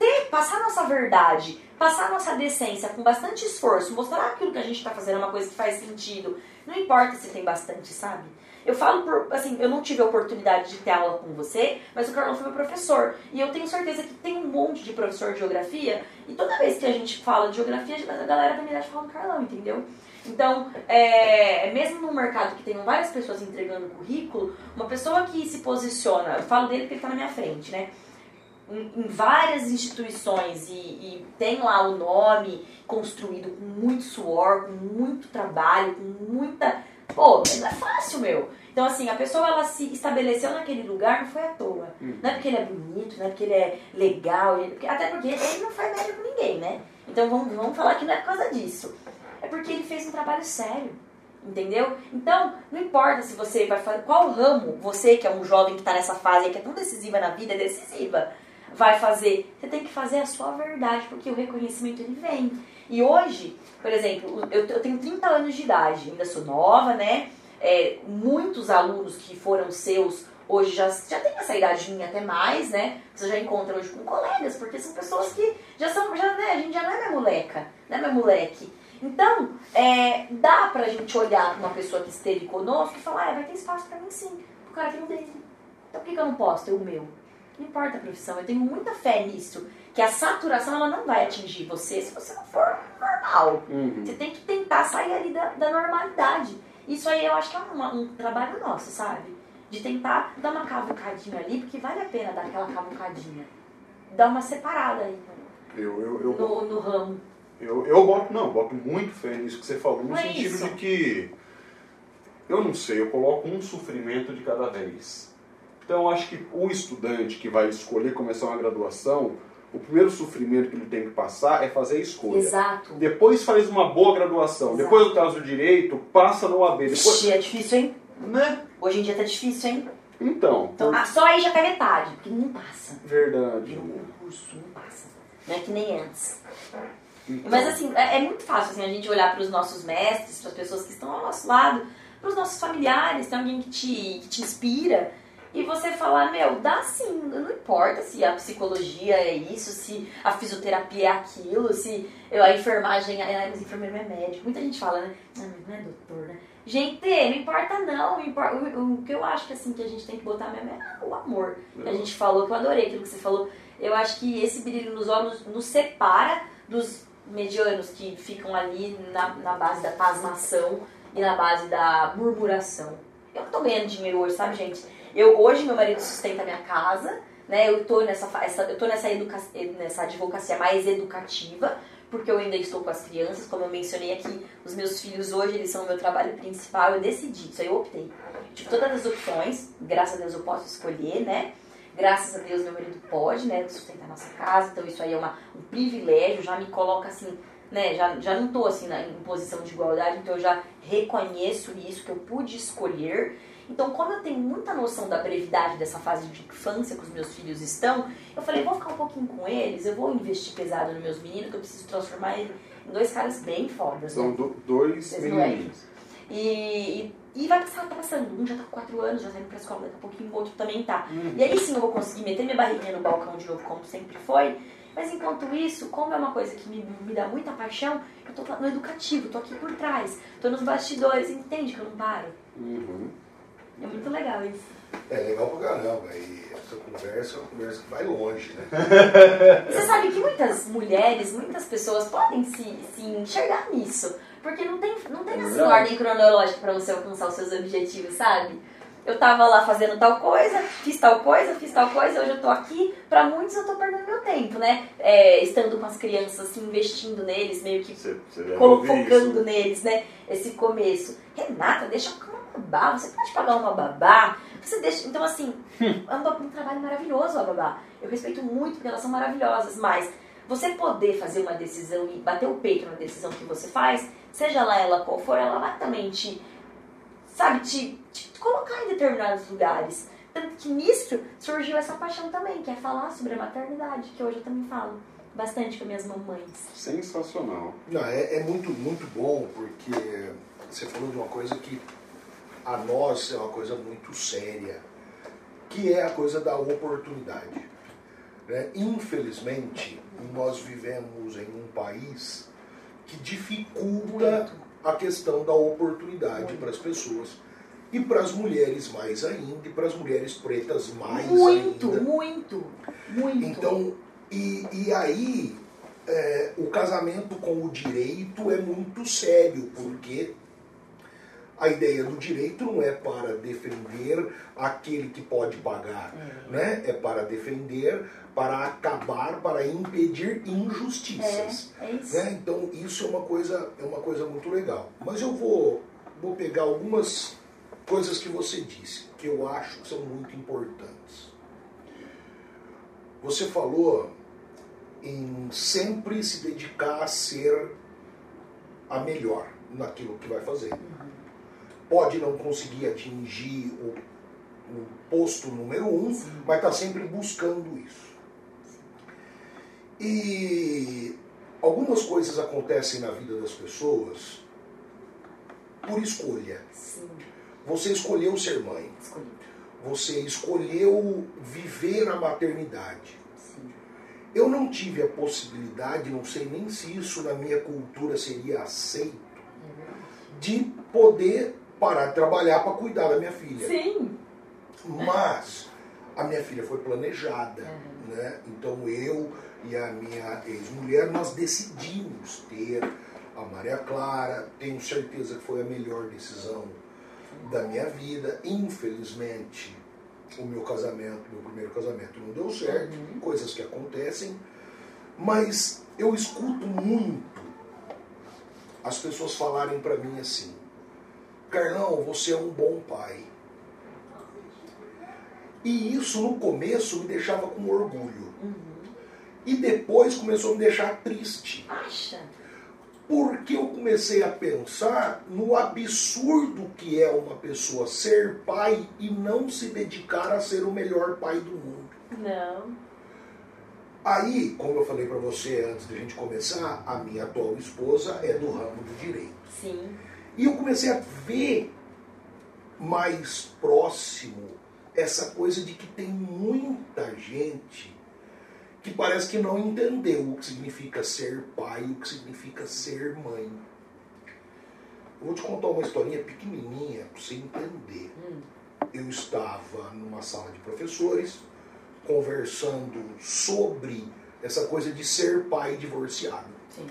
Speaker 3: ter, passar nossa verdade, passar nossa decência com bastante esforço, mostrar aquilo que a gente está fazendo é uma coisa que faz sentido, não importa se tem bastante, sabe? Eu falo por, assim, eu não tive a oportunidade de ter aula com você, mas o Carlão foi meu professor. E eu tenho certeza que tem um monte de professor de geografia, e toda vez que a gente fala de geografia, a galera da minha idade fala do Carlão, entendeu? Então, é, mesmo num mercado que tem várias pessoas entregando currículo, uma pessoa que se posiciona, eu falo dele porque ele está na minha frente, né? Em, em várias instituições e, e, tem lá o nome construído com muito suor, com muito trabalho, com muita Pô, não é fácil, meu. Então, assim, a pessoa ela se estabeleceu naquele lugar não foi à toa. Hum. Não é porque ele é bonito, não é porque ele é legal, ele, até porque ele não faz média com ninguém, né? Então vamos, vamos falar que não é por causa disso. É porque ele fez um trabalho sério. Entendeu? Então, não importa se você vai fazer. Qual ramo você, que é um jovem que está nessa fase que é tão decisiva na vida, é decisiva, vai fazer? Você tem que fazer a sua verdade, porque o reconhecimento ele vem. E hoje, por exemplo, eu, tenho 30 anos de idade, ainda sou nova, né? É, muitos alunos que foram seus hoje já, já tem essa idade minha até mais, né? Você já encontra hoje com colegas, porque são pessoas que já são, já, né? A gente já não é minha moleca, não é meu moleque. Então, é, dá pra gente olhar pra uma pessoa que esteve conosco e falar, ah, vai ter espaço pra mim sim, o cara tem o dele. Então por que, que eu não posso ter o meu? Não importa a profissão, eu tenho muita fé nisso que a saturação ela não vai atingir você se você não for normal. Uhum. Você tem que tentar sair ali da, da normalidade. Isso aí eu acho que é uma, um trabalho nosso, sabe? De tentar dar uma cavucadinha ali, porque vale a pena dar aquela cavucadinha. Dar uma separada aí
Speaker 1: eu, eu, eu,
Speaker 3: no, no ramo.
Speaker 1: Eu, eu boto, não, boto muito fé nisso que você falou, no é sentido é de que eu não sei, eu coloco um sofrimento de cada vez. Então, acho que o estudante que vai escolher começar uma graduação, o primeiro sofrimento que ele tem que passar é fazer a escolha.
Speaker 3: Exato.
Speaker 1: Depois faz uma boa graduação. Exato. Depois, no caso do direito, passa no AB. Depois...
Speaker 3: Ixi, é difícil, hein?
Speaker 1: Né?
Speaker 3: Hoje em dia tá difícil, hein?
Speaker 1: Então.
Speaker 3: então por... ah, só aí já cai metade, porque não passa.
Speaker 1: Verdade.
Speaker 3: No concurso não passa. Não é que nem antes. Então. Mas assim, é, é, muito fácil assim, a gente olhar para os nossos mestres, para as pessoas que estão ao nosso lado, para os nossos familiares, tem alguém que te, que te inspira e você falar, meu, dá sim, não importa se a psicologia é isso, se a fisioterapia é aquilo, se a enfermagem, ah, mas enfermeiro é médico. Muita gente fala, né? Ah, mas não é doutor, né? Gente, não importa não, importa, o, o, que eu acho que assim que a gente tem que botar mesmo é o amor. Que a gente falou, que eu adorei aquilo que você falou. Eu acho que esse brilho nos olhos nos separa dos medianos que ficam ali na, na base da pasmação e na base da murmuração. Eu não tô ganhando dinheiro hoje, sabe, gente? Eu, hoje, meu marido sustenta minha casa, né? Eu tô nessa, essa, eu tô nessa, educa, nessa advocacia mais educativa, porque eu ainda estou com as crianças, como eu mencionei aqui, os meus filhos hoje, eles são o meu trabalho principal, eu decidi, isso aí eu optei. Tive todas as opções, graças a Deus eu posso escolher, né? Graças a Deus meu marido pode, né, sustentar nossa casa, então isso aí é uma, um privilégio, já me coloca assim, né, já, já não estou assim na, em posição de igualdade, então eu já reconheço isso, que eu pude escolher então, como eu tenho muita noção da brevidade dessa fase de infância que os meus filhos estão, eu falei, vou ficar um pouquinho com eles, eu vou investir pesado nos meus meninos, que eu preciso transformar eles em dois caras bem fodas.
Speaker 1: São
Speaker 3: né?
Speaker 1: do, dois meninos.
Speaker 3: E, e, e, vai passar, tá passando. Um já tá com quatro anos, já tá indo pra escola, daqui a pouquinho o outro também tá. Uhum. E aí sim eu vou conseguir meter minha barriguinha no balcão de novo, como sempre foi. Mas enquanto isso, como é uma coisa que me, me dá muita paixão, eu tô no educativo, tô aqui por trás, tô nos bastidores, entende que eu não paro?
Speaker 1: Uhum.
Speaker 3: É muito legal isso.
Speaker 2: É legal pra caramba. E essa conversa é uma conversa que vai longe, né?
Speaker 3: Você sabe que muitas mulheres, muitas pessoas podem se, se enxergar nisso. Porque não tem, não tem
Speaker 1: É
Speaker 3: assim ordem cronológica pra você alcançar os seus objetivos, sabe? Eu tava lá fazendo tal coisa, fiz tal coisa, fiz tal coisa, hoje eu tô aqui. Pra muitos eu tô perdendo meu tempo, né? É, estando com as crianças, assim, investindo neles, meio que
Speaker 1: Você,
Speaker 3: focando
Speaker 1: isso.
Speaker 3: neles, né? Esse começo. Renata, deixa eu babá, você pode pagar uma babá. Você deixa. Então, assim, é um, um trabalho maravilhoso a babá. Eu respeito muito porque elas são maravilhosas, mas você poder fazer uma decisão e bater o peito na decisão que você faz, seja lá ela qual for, ela vai também te, sabe, te, te colocar em determinados lugares. Tanto que nisso surgiu essa paixão também, que é falar sobre a maternidade, que hoje eu também falo bastante com minhas mamães.
Speaker 1: Sensacional.
Speaker 2: Não, é, é muito, muito bom porque você falou de uma coisa que a nós é uma coisa muito séria, que é a coisa da oportunidade. né? Infelizmente, nós vivemos em um país que dificulta
Speaker 3: Muito.
Speaker 2: a questão da oportunidade para as pessoas. E para as mulheres mais ainda, e para as mulheres pretas mais
Speaker 3: muito,
Speaker 2: ainda.
Speaker 3: muito, muito.
Speaker 2: Então, e, e aí, é, o casamento com o direito é muito sério, porque a ideia do direito não é para defender aquele que pode pagar, né? É para defender, para acabar, para impedir injustiças.
Speaker 3: é, é isso.
Speaker 2: né? Então isso é uma coisa é uma coisa muito legal. Mas eu vou vou pegar algumas coisas que você disse que eu acho que são muito importantes. Você falou em sempre se dedicar a ser a melhor naquilo que vai fazer. Pode não conseguir atingir o, o posto número um, mas está sempre buscando isso. E algumas coisas acontecem na vida das pessoas por escolha.
Speaker 3: Sim,
Speaker 2: Você escolheu ser mãe.
Speaker 3: escolhi.
Speaker 2: Você escolheu viver a maternidade.
Speaker 3: Sim.
Speaker 2: Eu não tive a possibilidade, não sei nem se isso na minha cultura seria aceito, de poder parar de trabalhar para cuidar da minha filha.
Speaker 3: Sim.
Speaker 2: Mas a minha filha foi planejada, né? Então eu e a minha ex-mulher nós decidimos ter a Maria Clara. Tenho certeza que foi a melhor decisão da minha vida. Infelizmente, o meu casamento, meu primeiro casamento não deu certo, coisas que acontecem. Mas eu escuto muito as pessoas falarem para mim assim: Carlão, você é um bom pai. E isso no começo me deixava com orgulho. E depois começou a me deixar triste.
Speaker 3: Acha?
Speaker 2: Porque eu comecei a pensar no absurdo que é uma pessoa ser pai e não se dedicar a ser o melhor pai do mundo.
Speaker 3: Não.
Speaker 2: Aí, como eu falei para você antes da gente começar, a minha atual esposa é do ramo do direito.
Speaker 3: Sim.
Speaker 2: E eu comecei a ver mais próximo essa coisa de que tem muita gente que parece que não entendeu o que significa ser pai, o que significa ser mãe. Eu vou te contar uma historinha pequenininha para você entender. Eu estava numa sala de professores conversando sobre essa coisa de ser pai divorciado.
Speaker 3: Sim.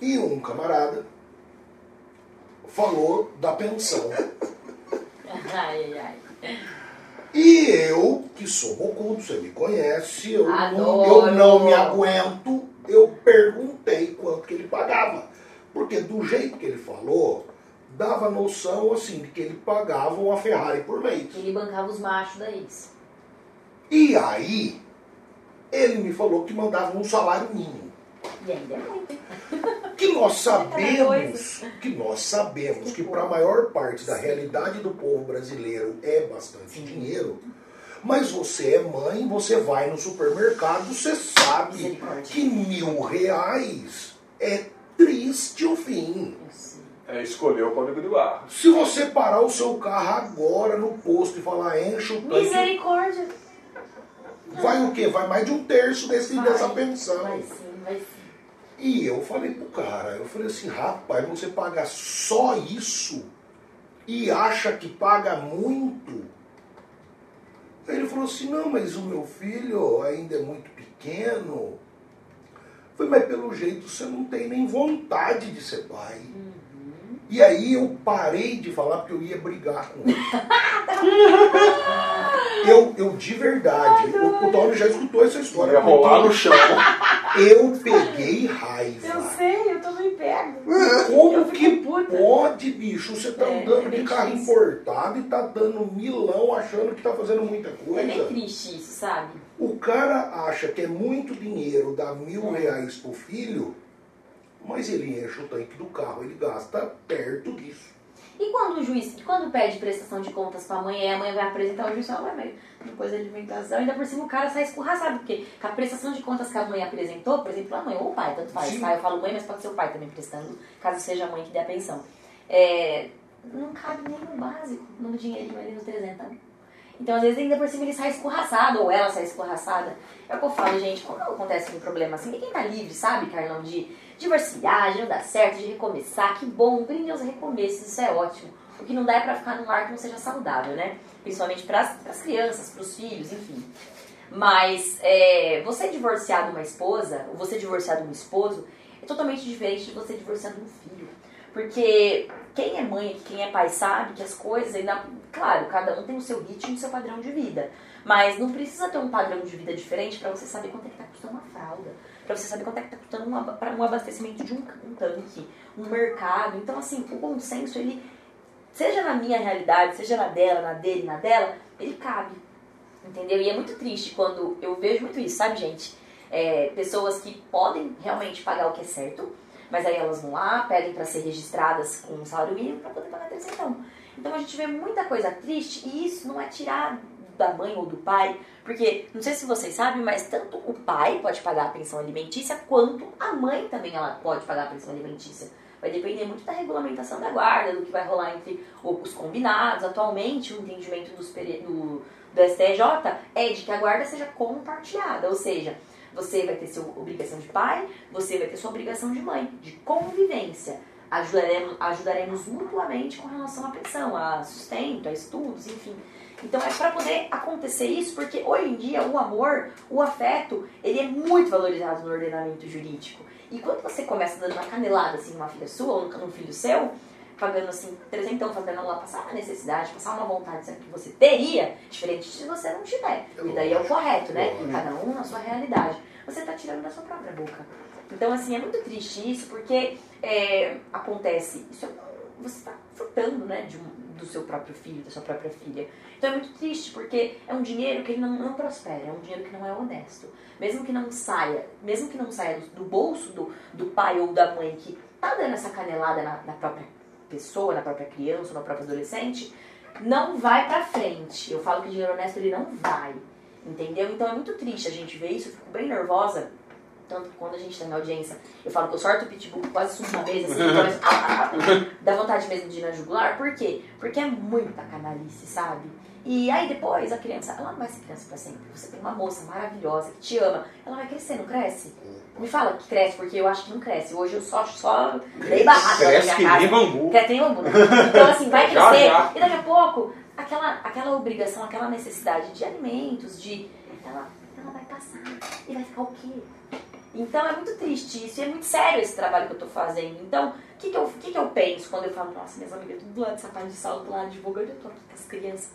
Speaker 2: E um camarada falou da pensão.
Speaker 3: Ai, ai, ai.
Speaker 2: E eu, que sou bocudo, você me conhece, eu não, eu não me aguento, eu perguntei quanto que ele pagava. Porque do jeito que ele falou, dava noção assim de que ele pagava uma Ferrari por mês.
Speaker 3: Ele bancava os machos da ex.
Speaker 2: E aí, ele me falou que mandava um salário mínimo.
Speaker 3: E ainda é muito?
Speaker 2: Que nós sabemos, que nós sabemos que para a maior parte da realidade do povo brasileiro é bastante dinheiro. Mas você é mãe, você vai no supermercado, você sabe que mil reais é triste o fim.
Speaker 1: É escolher o código de barra.
Speaker 2: Se você parar o seu carro agora no posto e falar enche o tanque,
Speaker 3: Misericórdia.
Speaker 2: vai o quê? Vai mais de um terço desse,
Speaker 3: Vai.
Speaker 2: dessa pensão.
Speaker 3: Vai sim, vai sim.
Speaker 2: E eu falei pro cara, eu falei assim, rapaz, você pagar só isso, e acha que paga muito. Aí ele falou assim, não, mas o meu filho ainda é muito pequeno. Eu falei, mas pelo jeito você não tem nem vontade de ser pai. E aí eu parei de falar porque eu ia brigar com ele. eu, eu de verdade, o, o Tony já escutou essa história.
Speaker 1: Ia rolar no chão.
Speaker 2: Eu peguei raiva.
Speaker 3: Eu sei, eu também pego.
Speaker 2: Como
Speaker 3: Eu fico
Speaker 2: que
Speaker 3: puta.
Speaker 2: pode, bicho? Você tá
Speaker 3: É,
Speaker 2: andando
Speaker 3: é
Speaker 2: de carro
Speaker 3: difícil.
Speaker 2: importado e tá dando milão achando que tá fazendo muita
Speaker 3: É
Speaker 2: coisa.
Speaker 3: bem triste isso, sabe?
Speaker 2: O cara acha que é muito dinheiro dar mil
Speaker 3: É.
Speaker 2: reais pro filho, mas ele enche o tanque do carro, ele gasta perto disso.
Speaker 3: E quando o juiz, quando pede prestação de contas pra mãe, a mãe vai apresentar o juiz e fala, ué, mas depois da alimentação, ainda por cima o cara sai escorraçado, porque com a prestação de contas que a mãe apresentou, por exemplo, a mãe ou o pai, tanto faz,
Speaker 2: Sim.
Speaker 3: tá? Eu falo mãe, mas pode ser o pai também prestando, caso seja a mãe que dê a pensão. É, não cabe nem no básico, no dinheirinho ali no 300. Então, às vezes, ainda por cima ele sai escorraçado, ou ela sai escorraçada. É o que eu falo, gente, quando acontece um problema assim, ninguém tá livre, sabe, Carlão, de divorciar, de não dar certo, de recomeçar. Que bom, brinde aos recomeços, isso é ótimo. O que não dá é pra ficar num lar que não seja saudável, né? Principalmente pras, pras crianças, pros filhos, enfim. Mas é, você divorciar de uma esposa, ou você divorciar de um esposo, é totalmente diferente de você divorciar de um filho. Porque quem é mãe, quem é pai sabe que as coisas ainda. Claro, cada um tem o seu ritmo o seu padrão de vida. Mas não precisa ter um padrão de vida diferente para você saber quanto é que tá custando uma fralda. Pra você saber quanto é que tá custando um abastecimento de um, um tanque, um mercado. Então, assim, o bom senso, ele. Seja na minha realidade, seja na dela, na dele, na dela, ele cabe. Entendeu? E é muito triste quando eu vejo muito isso, sabe, gente? É, pessoas que podem realmente pagar o que é certo, mas aí elas vão lá, pedem para ser registradas com um salário mínimo para poder pagar terceirão. Então a gente vê muita coisa triste e isso não é tirar da mãe ou do pai, porque não sei se vocês sabem, mas tanto o pai pode pagar a pensão alimentícia quanto a mãe também ela pode pagar a pensão alimentícia. Vai depender muito da regulamentação da guarda, do que vai rolar entre os combinados. Atualmente, o entendimento dos do, do STJ é de que a guarda seja compartilhada, ou seja, você vai ter sua obrigação de pai, você vai ter sua obrigação de mãe, de convivência. Ajudaremos, ajudaremos mutuamente com relação à pensão, a sustento, a estudos, enfim. Então é para poder acontecer isso, porque hoje em dia o amor, o afeto, ele é muito valorizado no ordenamento jurídico. E quando você começa dando uma canelada assim numa filha sua ou num filho seu, pagando assim, trezentão, fazendo ela passar uma necessidade, passar uma vontade que você teria, diferente de se você não tiver. E daí é o correto, né? Cada um na sua realidade. Você tá tirando da sua própria boca. Então, assim, é muito triste isso, porque é, acontece, isso é, você está frutando, né, de um- do seu próprio filho, da sua própria filha. Então é muito triste, porque é um dinheiro que ele não, não prospera, é um dinheiro que não é honesto. Mesmo que não saia, mesmo que não saia do, do bolso do, do pai ou da mãe que tá dando essa canelada na, na própria pessoa, na própria criança, na própria adolescente, não vai pra frente. Eu falo que dinheiro honesto ele não vai. Entendeu? Então é muito triste a gente ver isso, eu fico bem nervosa. Tanto que quando a gente tá na audiência, eu falo que eu sorto o pitbull, quase subo na mesa, assim, começo, ah, ah, ah, dá vontade mesmo de ir na jugular. Por quê? Porque é muita canalice, sabe? E aí depois a criança, ela não vai ser criança pra sempre. Você tem uma moça maravilhosa que te ama, ela vai crescer, não cresce? Me fala que cresce, porque eu acho que não cresce. Hoje eu só, só dei barraca na
Speaker 1: Cresce
Speaker 3: minha
Speaker 1: que
Speaker 3: casa.
Speaker 1: nem bambu.
Speaker 3: Cresce que nem bambu. Então, assim, vai
Speaker 1: Já,
Speaker 3: crescer.
Speaker 1: já.
Speaker 3: E daqui a pouco, aquela, aquela obrigação, aquela necessidade de alimentos, de. Ela, ela vai passar. E vai ficar o quê? Então é muito triste isso, e é muito sério esse trabalho que eu tô fazendo. Então, o que, que, eu, que, que eu penso quando eu falo, nossa, minhas amigas tudo do lado de sapato de salto, do lado advogando, eu tô aqui com as crianças.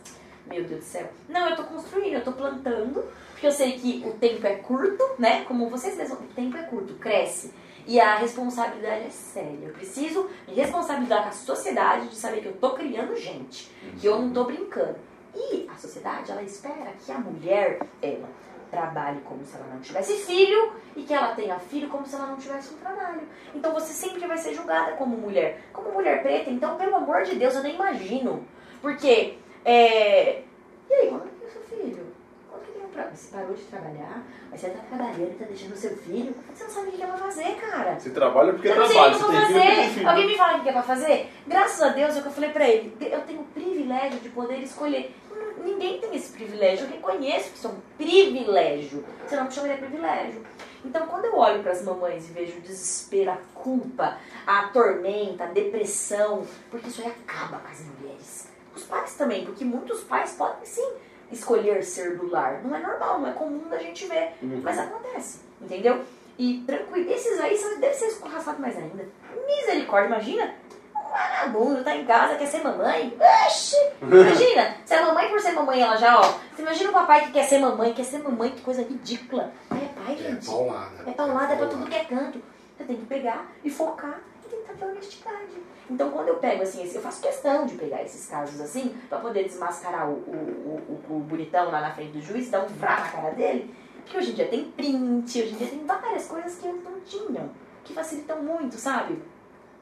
Speaker 3: Meu Deus do céu. Não, eu tô construindo, eu tô plantando, porque eu sei que o tempo é curto, né? Como vocês mesmos, o tempo é curto, cresce. E a responsabilidade é séria. Eu preciso me responsabilizar com a sociedade de saber que eu tô criando gente, que eu não tô brincando. E a sociedade, ela espera que a mulher, ela trabalhe como se ela não tivesse filho e que ela tenha filho como se ela não tivesse um trabalho. Então você sempre vai ser julgada como mulher, como mulher preta. Então, pelo amor de Deus, eu nem imagino. Porque, é... E aí, quando que é o seu filho? Quando que ele vai pra... Você parou de trabalhar, mas você tá trabalhando e tá deixando o seu filho. Você não sabe o que é pra fazer, cara.
Speaker 1: Você trabalha porque
Speaker 3: Eu não sei
Speaker 1: trabalha.
Speaker 3: o que
Speaker 1: Você
Speaker 3: eu vou
Speaker 1: tem filho porque tem
Speaker 3: fazer.
Speaker 1: filho.
Speaker 3: Alguém me fala o que é pra fazer? Graças a Deus, é o que eu falei pra ele. Eu tenho o privilégio de poder escolher. Ninguém tem esse privilégio. Eu reconheço que isso é um privilégio. Você não chama de privilégio. Então, quando eu olho para as mamães e vejo o desespero, a culpa, a tormenta, a depressão, porque isso aí acaba com as mulheres. Os pais também, porque muitos pais podem sim escolher ser do lar. Não é normal, não é comum da gente ver,
Speaker 1: Uhum.
Speaker 3: mas acontece, entendeu? E tranquilo, esses aí são, devem ser escorraçados mais ainda. Misericórdia, imagina vagabundo tá em casa, quer ser mamãe. Oxi! Imagina, se a mamãe por ser mamãe, ela já, ó. Você imagina o papai que quer ser mamãe, quer ser mamãe, que coisa ridícula. Aí é pai,
Speaker 2: É
Speaker 3: gente.
Speaker 2: paulada.
Speaker 3: É paulada, é pra tudo que é canto. Você tem que pegar e focar e tentar ter honestidade. Então, quando eu pego assim, eu faço questão de pegar esses casos assim, pra poder desmascarar o, o, o, o bonitão lá na frente do juiz, dar um vrá na cara dele. Porque hoje em dia tem print, hoje em dia tem várias coisas que antes não tinham, que facilitam muito, sabe?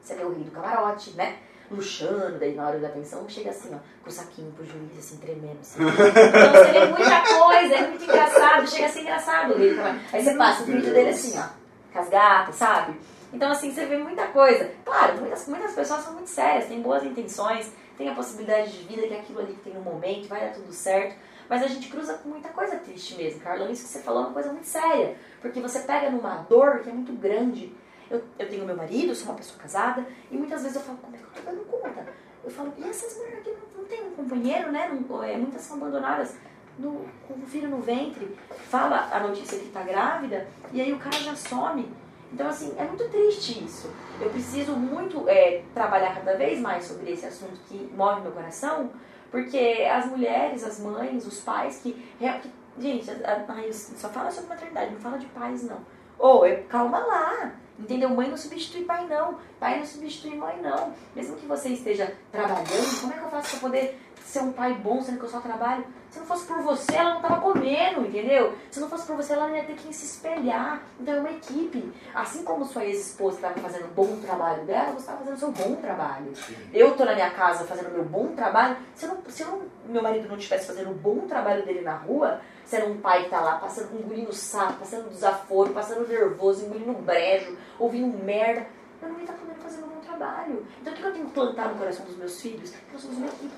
Speaker 3: Você vê o rei do camarote, né? Luxando, daí na hora da pensão, chega assim, ó, com o saquinho pro juiz, assim, tremendo. Assim. Então você vê muita coisa, é muito engraçado, chega a ser engraçado o rei do camarote. Aí você passa o vídeo dele assim, ó, com as gatas, sabe? Então, assim, você vê muita coisa. Claro, muitas, muitas pessoas são muito sérias, têm boas intenções, têm a possibilidade de vida que aquilo ali tem um momento, vai dar tudo certo. Mas a gente cruza com muita coisa triste mesmo, Carlão. Isso que você falou é uma coisa muito séria. Porque você pega numa dor que é muito grande. Eu, eu tenho meu marido, sou uma pessoa casada, e muitas vezes eu falo, como é que eu tô dando conta? Eu falo, e essas mulheres aqui não, não tem um companheiro, né? Não, é, muitas são abandonadas no, com o filho no ventre. Fala a notícia que tá grávida, e aí o cara já some. Então, assim, é muito triste isso. Eu preciso muito é, trabalhar cada vez mais sobre esse assunto que move meu coração, porque as mulheres, as mães, os pais que. que- gente, a- a- só fala sobre maternidade, não fala de pais, não. Ô, eu- calma lá. Entendeu? Mãe não substitui pai, não. Pai não substitui mãe, não. Mesmo que você esteja trabalhando, como é que eu faço pra poder ser um pai bom sendo que eu só trabalho? Se não fosse por você, ela não tava comendo, entendeu? Se não fosse por você, ela não ia ter que se espelhar. Então é uma equipe. Assim como sua ex-esposa estava fazendo um bom trabalho dela, você estava fazendo o seu bom trabalho. Eu tô na minha casa fazendo o meu bom trabalho. Se, eu não, se eu não- meu marido não estivesse fazendo o bom trabalho dele na rua, sendo um pai que tá lá passando, engolindo sapo, passando desaforo, passando nervoso, engolindo brejo, ouvindo merda, eu não ia estar podendo fazer o meu trabalho. Então o que eu tenho que plantar no coração dos meus filhos? Que nós somos uma equipe.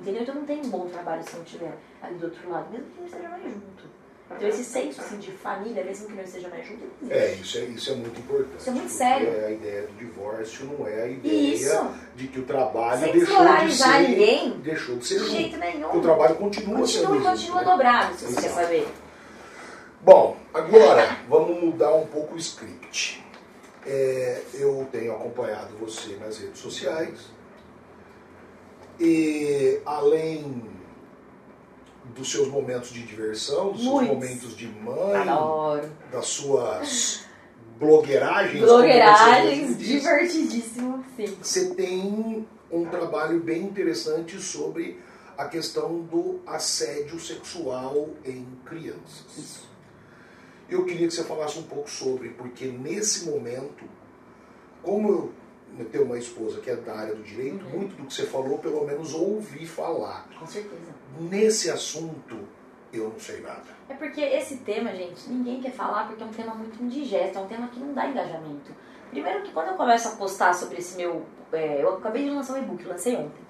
Speaker 3: Entendeu? Então não tem um bom trabalho se não tiver ali do outro lado, mesmo que não esteja mais junto. Então esse senso assim, de família, mesmo que não esteja mais junto.
Speaker 2: É, isso é, isso é muito importante.
Speaker 3: Isso é muito sério.
Speaker 2: A ideia do divórcio não é a ideia
Speaker 3: Isso.
Speaker 2: de que o trabalho
Speaker 3: Sem
Speaker 2: deixou de ser.
Speaker 3: ninguém,
Speaker 2: Deixou de ser
Speaker 3: de
Speaker 2: junto.
Speaker 3: jeito nenhum.
Speaker 2: O trabalho continua,
Speaker 3: Continua
Speaker 2: sendo
Speaker 3: e
Speaker 2: junto,
Speaker 3: continua
Speaker 2: né?
Speaker 3: dobrado, se você quer saber.
Speaker 2: Bom, agora vamos mudar um pouco o script. É, eu tenho acompanhado você nas redes sociais e além dos seus momentos de diversão, dos seus
Speaker 3: Muitos.
Speaker 2: momentos de mãe,
Speaker 3: Adoro.
Speaker 2: das suas blogueiragens,
Speaker 3: Blogueiragens, divertidíssimo, sim.
Speaker 2: você tem um trabalho bem interessante sobre a questão do assédio sexual em crianças.
Speaker 3: Isso.
Speaker 2: Eu queria que você falasse um pouco sobre, porque nesse momento, como eu eu tenho uma esposa que é da área do direito,
Speaker 3: Uhum.
Speaker 2: muito do que você falou, pelo menos ouvi falar.
Speaker 3: Com certeza.
Speaker 2: Nesse assunto, eu não sei nada.
Speaker 3: É porque esse tema, gente, ninguém quer falar porque é um tema muito indigesto, é um tema que não dá engajamento. Primeiro que quando eu começo a postar sobre esse meu. é, eu acabei de lançar um e-book, lancei ontem.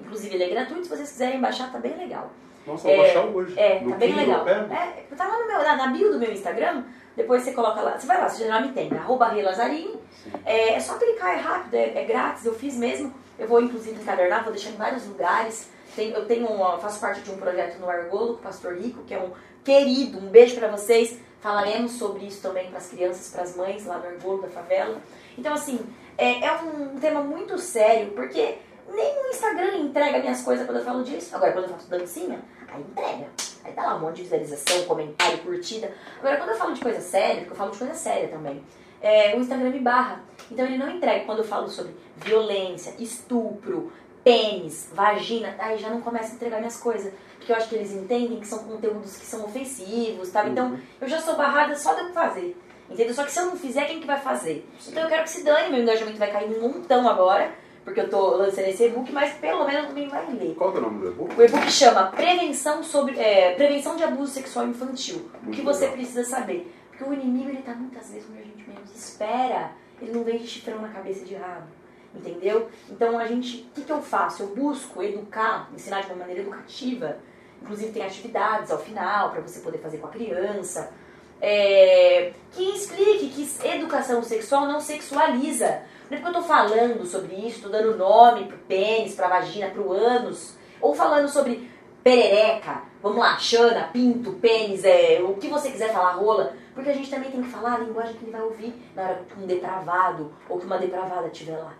Speaker 3: Inclusive ele é gratuito, se vocês quiserem baixar, tá bem legal.
Speaker 1: Nossa, vou
Speaker 3: É,
Speaker 1: baixar hoje.
Speaker 3: É, tá bem legal. É, tá lá no meu, na, na bio do meu Instagram, depois você coloca lá, você vai lá, você já me tem, arroba Rê Lazzarini. É, é só clicar, é rápido, é, é grátis, eu fiz mesmo. Eu vou inclusive encadernar, vou deixar em vários lugares. Tem, eu tenho um, faço parte de um projeto no Argolo, com o Pastor Rico, que é um querido, um beijo pra vocês. Falaremos sobre isso também para as crianças, para as mães lá do Argolo, da favela. Então, assim, é, é um tema muito sério, porque nem no Instagram entrega minhas coisas quando eu falo disso. Agora, quando eu faço dancinha, aí entrega. Aí dá lá um monte de visualização, comentário, curtida. Agora, quando eu falo de coisa séria, porque eu falo de coisa séria também, é, o Instagram me barra. Então ele não entrega quando eu falo sobre violência, estupro, pênis, vagina, aí já não começa a entregar minhas coisas. Porque eu acho que eles entendem que são conteúdos que são ofensivos, sabe? Então eu já sou barrada só de eu fazer. Entendeu? Só que se eu não fizer, quem que vai fazer? Então eu quero que se dane, meu engajamento vai cair um montão agora, porque eu tô lançando esse e-book, mas pelo menos alguém vai ler.
Speaker 1: Qual é o nome do e-book?
Speaker 3: O e-book chama Prevenção, sobre, é, Prevenção de Abuso Sexual Infantil. o
Speaker 1: Muito
Speaker 3: que você
Speaker 1: legal.
Speaker 3: precisa saber. Porque o inimigo, ele tá muitas vezes onde a gente menos espera. Ele não vem de chifrão na cabeça de rabo. Entendeu? Então a gente, o que, que eu faço? Eu busco educar, ensinar de uma maneira educativa. Inclusive tem atividades ao final para você poder fazer com a criança. é, que explique que educação sexual não sexualiza. Não é porque eu tô falando sobre isso, dando nome pro pênis, pra vagina, pro ânus, ou falando sobre perereca, vamos lá, chana, pinto, pênis, é, o que você quiser falar, rola, porque a gente também tem que falar a linguagem que ele vai ouvir na hora que um depravado ou que uma depravada estiver lá.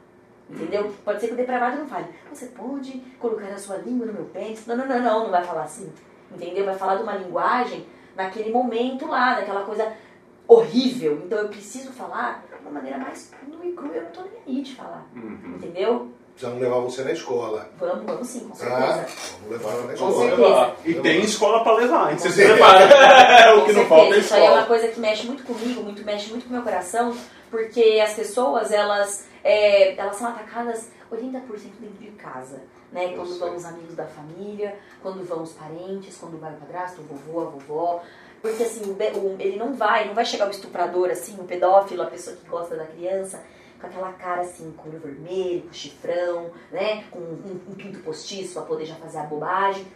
Speaker 3: Entendeu? Pode ser que o depravado não fale, você pode colocar a sua língua no meu pênis? Não, não, não, não, não vai falar assim. Entendeu? Vai falar de uma linguagem naquele momento lá, daquela coisa horrível. Então eu preciso falar de uma maneira mais nua e crua, eu não tô nem aí de falar.
Speaker 1: Uhum.
Speaker 3: Entendeu?
Speaker 2: Precisamos levar você na escola.
Speaker 3: Vamos, vamos sim, com
Speaker 2: Tá?
Speaker 3: certeza.
Speaker 2: Vamos levar ela na
Speaker 3: Com
Speaker 2: escola.
Speaker 3: certeza.
Speaker 1: E tem escola pra levar, hein? Você se prepara. o
Speaker 3: Com
Speaker 1: que não falta é
Speaker 3: Isso aí é uma
Speaker 1: escola.
Speaker 3: coisa que mexe muito comigo, muito mexe muito com o meu coração, porque as pessoas, elas, é, elas são atacadas 80% dentro de casa. Né? Quando vão os amigos da família, quando vão os parentes, quando vai o padrasto, o vovô, a vovó. Porque assim, o o- ele não vai, não vai chegar o estuprador, assim, o pedófilo, a pessoa que gosta da criança, com aquela cara assim, com olho vermelho, com chifrão, né? Com um, um pinto postiço pra poder já fazer a bobagem.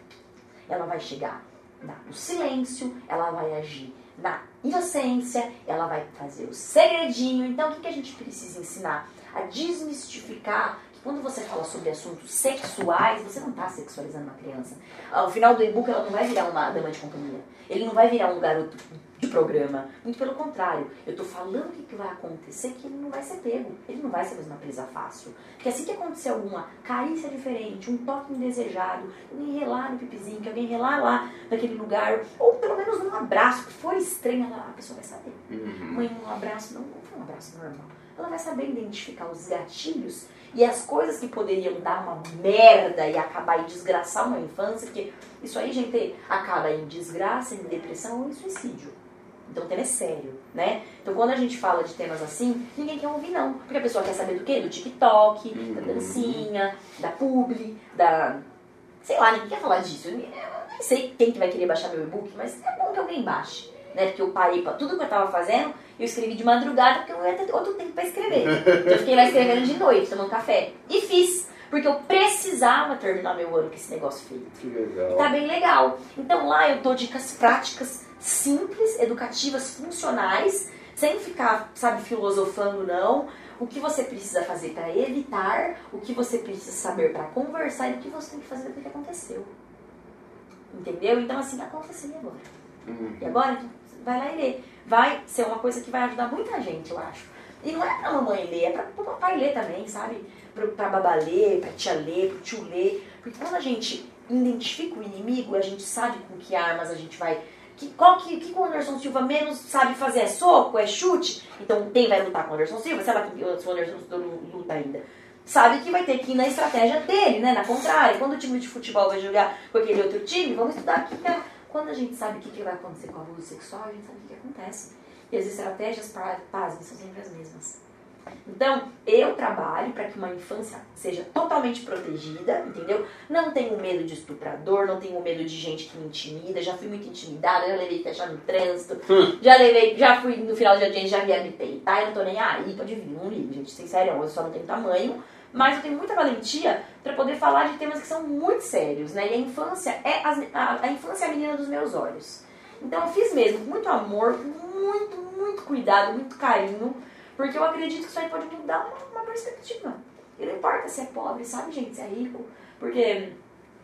Speaker 3: Ela vai chegar na- no silêncio, ela vai agir na inocência, ela vai fazer o segredinho. Então, o que, que a gente precisa ensinar? A desmistificar que quando você fala sobre assuntos sexuais, você não está sexualizando uma criança. Ao final do e-book, ela não vai virar uma dama de companhia. Ele não vai virar um garoto de programa. Muito pelo contrário. Eu estou falando o que, que vai acontecer que ele não vai ser pego. Ele não vai ser mais uma presa fácil. Porque assim que acontecer alguma carícia diferente, um toque indesejado, alguém relar no pipizinho, que alguém relar lá naquele lugar, ou pelo menos um abraço, que for estranho, a pessoa vai saber.
Speaker 1: Uhum.
Speaker 3: Mãe, um abraço não, não foi um abraço normal. Ela vai saber identificar os gatilhos e as coisas que poderiam dar uma merda e acabar em desgraçar uma infância, porque isso aí, gente, acaba em desgraça, em depressão ou em suicídio. Então o tema é sério, né? Então quando a gente fala de temas assim, ninguém quer ouvir não. Porque a pessoa quer saber do quê? Do TikTok, da
Speaker 1: Uhum.
Speaker 3: dancinha, da publi, da... Sei lá, ninguém quer falar disso. Eu nem sei quem que vai querer baixar meu e-book, mas é bom que alguém baixe. Né? Porque eu parei pra tudo que eu tava fazendo, eu escrevi de madrugada porque eu não ia ter outro tempo pra escrever. Então, eu fiquei lá escrevendo de noite, tomando café. E fiz. Porque eu precisava terminar meu ano com esse negócio feito.
Speaker 1: Que
Speaker 3: E
Speaker 1: legal.
Speaker 3: tá bem legal. Então lá eu dou dicas práticas, simples, educativas, funcionais, sem ficar, sabe, filosofando não. O que você precisa fazer para evitar, o que você precisa saber para conversar e o que você tem que fazer depois que aconteceu. Entendeu? Então assim, aconteceu e agora?
Speaker 1: Uhum.
Speaker 3: E agora, vai lá e lê. Vai ser uma coisa que vai ajudar muita gente, eu acho. E não é pra mamãe ler, é pra, papai ler também, sabe? Pro, pra babá ler, pra tia ler, pro tio ler. Porque quando a gente identifica o inimigo, a gente sabe com que armas a gente vai. Que, qual que, que o Anderson Silva menos sabe fazer? É soco? É chute? Então quem vai lutar com o Anderson Silva? Sei lá que o Anderson Silva luta ainda. Sabe que vai ter que ir na estratégia dele, né? Na contrária. Quando o time de futebol vai jogar com aquele outro time, vamos estudar aqui. que é- Quando a gente sabe o que, que vai acontecer com o abuso sexual, a gente sabe o que, que acontece. E as estratégias para paz são sempre as mesmas. Então, eu trabalho para que uma infância seja totalmente protegida, entendeu? Não tenho medo de estuprador, não tenho medo de gente que me intimida, já fui muito intimidada, já levei fechar no trânsito, já levei, já fui no final de audiência, já via me peitar, eu não tô nem aí, pode vir, não ligo, gente, sincero, eu só não tenho tamanho, mas eu tenho muita valentia para poder falar de temas que são muito sérios, né? E a infância é as- a, a infância é a menina dos meus olhos. Então eu fiz mesmo, com muito amor, muito, muito cuidado, muito carinho, porque eu acredito que isso aí pode mudar uma, uma perspectiva. E não importa se é pobre, sabe, gente, se é rico. Porque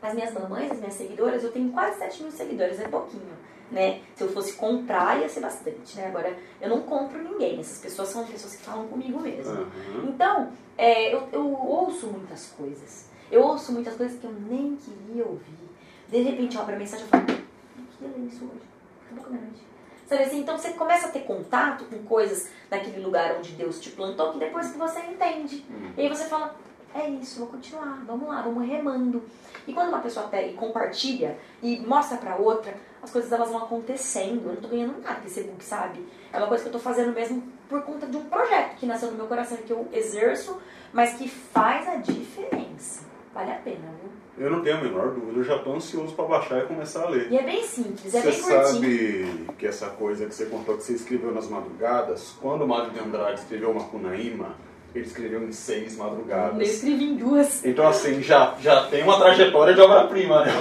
Speaker 3: as minhas mamães, as minhas seguidoras, eu tenho quase 7 mil seguidores, é pouquinho, né? Se eu fosse comprar, ia ser bastante, né? Agora, eu não compro ninguém, essas pessoas são pessoas que falam comigo mesmo.
Speaker 1: Uhum.
Speaker 3: Então, é, eu, eu ouço muitas coisas. Eu ouço muitas coisas que eu nem queria ouvir. De repente, eu abro a mensagem e falo, eu queria ler isso hoje. Acabou com a minha noite. Sabe assim? Então você começa a ter contato com coisas naquele lugar onde Deus te plantou, que depois que você entende. E aí você fala, é isso, vou continuar, vamos lá, vamos remando. E quando uma pessoa pega e compartilha e mostra pra outra, as coisas elas vão acontecendo. Eu não tô ganhando nada com esse book, sabe? É uma coisa que eu tô fazendo mesmo por conta de um projeto que nasceu no meu coração, que eu exerço, mas que faz a diferença. Vale a pena, viu?
Speaker 1: Eu não tenho a menor dúvida, eu já tô ansioso pra baixar e começar a ler.
Speaker 3: E é bem simples, é
Speaker 1: Você
Speaker 3: bem curtinho.
Speaker 1: sabe que essa coisa que você contou que você escreveu nas madrugadas, quando o Mário de Andrade escreveu Macunaíma, Ele escreveu em seis
Speaker 3: Eu
Speaker 1: madrugadas.
Speaker 3: escrevi em duas.
Speaker 1: Então, assim, já, já tem uma trajetória de obra-prima, né?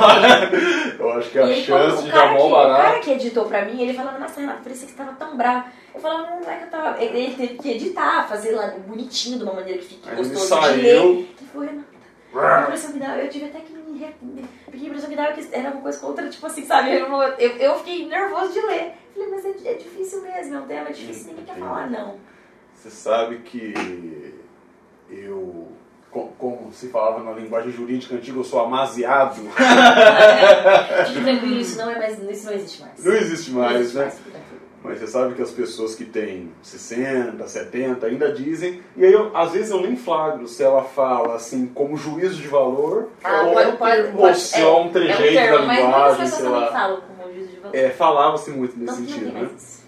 Speaker 1: Eu acho que a chance de
Speaker 3: o cara,
Speaker 1: dar
Speaker 3: que,
Speaker 1: mó
Speaker 3: o cara
Speaker 1: barato.
Speaker 3: que editou pra mim, ele falava, nossa, Renato, parecia que você tava tão bravo. Eu falava, não, não é que eu tava. Ele teve que editar, fazer lá bonitinho, de uma maneira que fique
Speaker 1: Aí ele
Speaker 3: gostoso de ler.
Speaker 1: saiu.
Speaker 3: Ele falou, Renata, a impressão que dava, eu tive até que me. Porque a impressão que dava que era uma coisa contra, tipo assim, sabe? Eu, eu, eu fiquei nervoso de ler. Falei, mas é, é difícil mesmo, é um tema difícil, ninguém quer falar, não.
Speaker 1: Você sabe que eu, co- como se falava na linguagem jurídica antiga, eu sou amaziado.
Speaker 3: Fique tranquilo, isso não, é mais, isso não existe mais.
Speaker 1: Não existe
Speaker 3: Não
Speaker 1: mais,
Speaker 3: existe
Speaker 1: né?
Speaker 3: mais.
Speaker 1: Mas você sabe que as pessoas que têm 60, 70 ainda dizem, e aí eu, às vezes eu nem flagro se ela fala assim como juízo de valor,
Speaker 3: Ah,
Speaker 1: ou,
Speaker 3: pode, pode,
Speaker 1: ou
Speaker 3: pode,
Speaker 1: se é um
Speaker 3: é um
Speaker 1: trejeito
Speaker 3: termo,
Speaker 1: da
Speaker 3: mas muitas
Speaker 1: linguagem,
Speaker 3: pessoas também falam como juízo de valor.
Speaker 1: É, falava-se muito nesse
Speaker 3: não
Speaker 1: sentido, né?
Speaker 3: isso.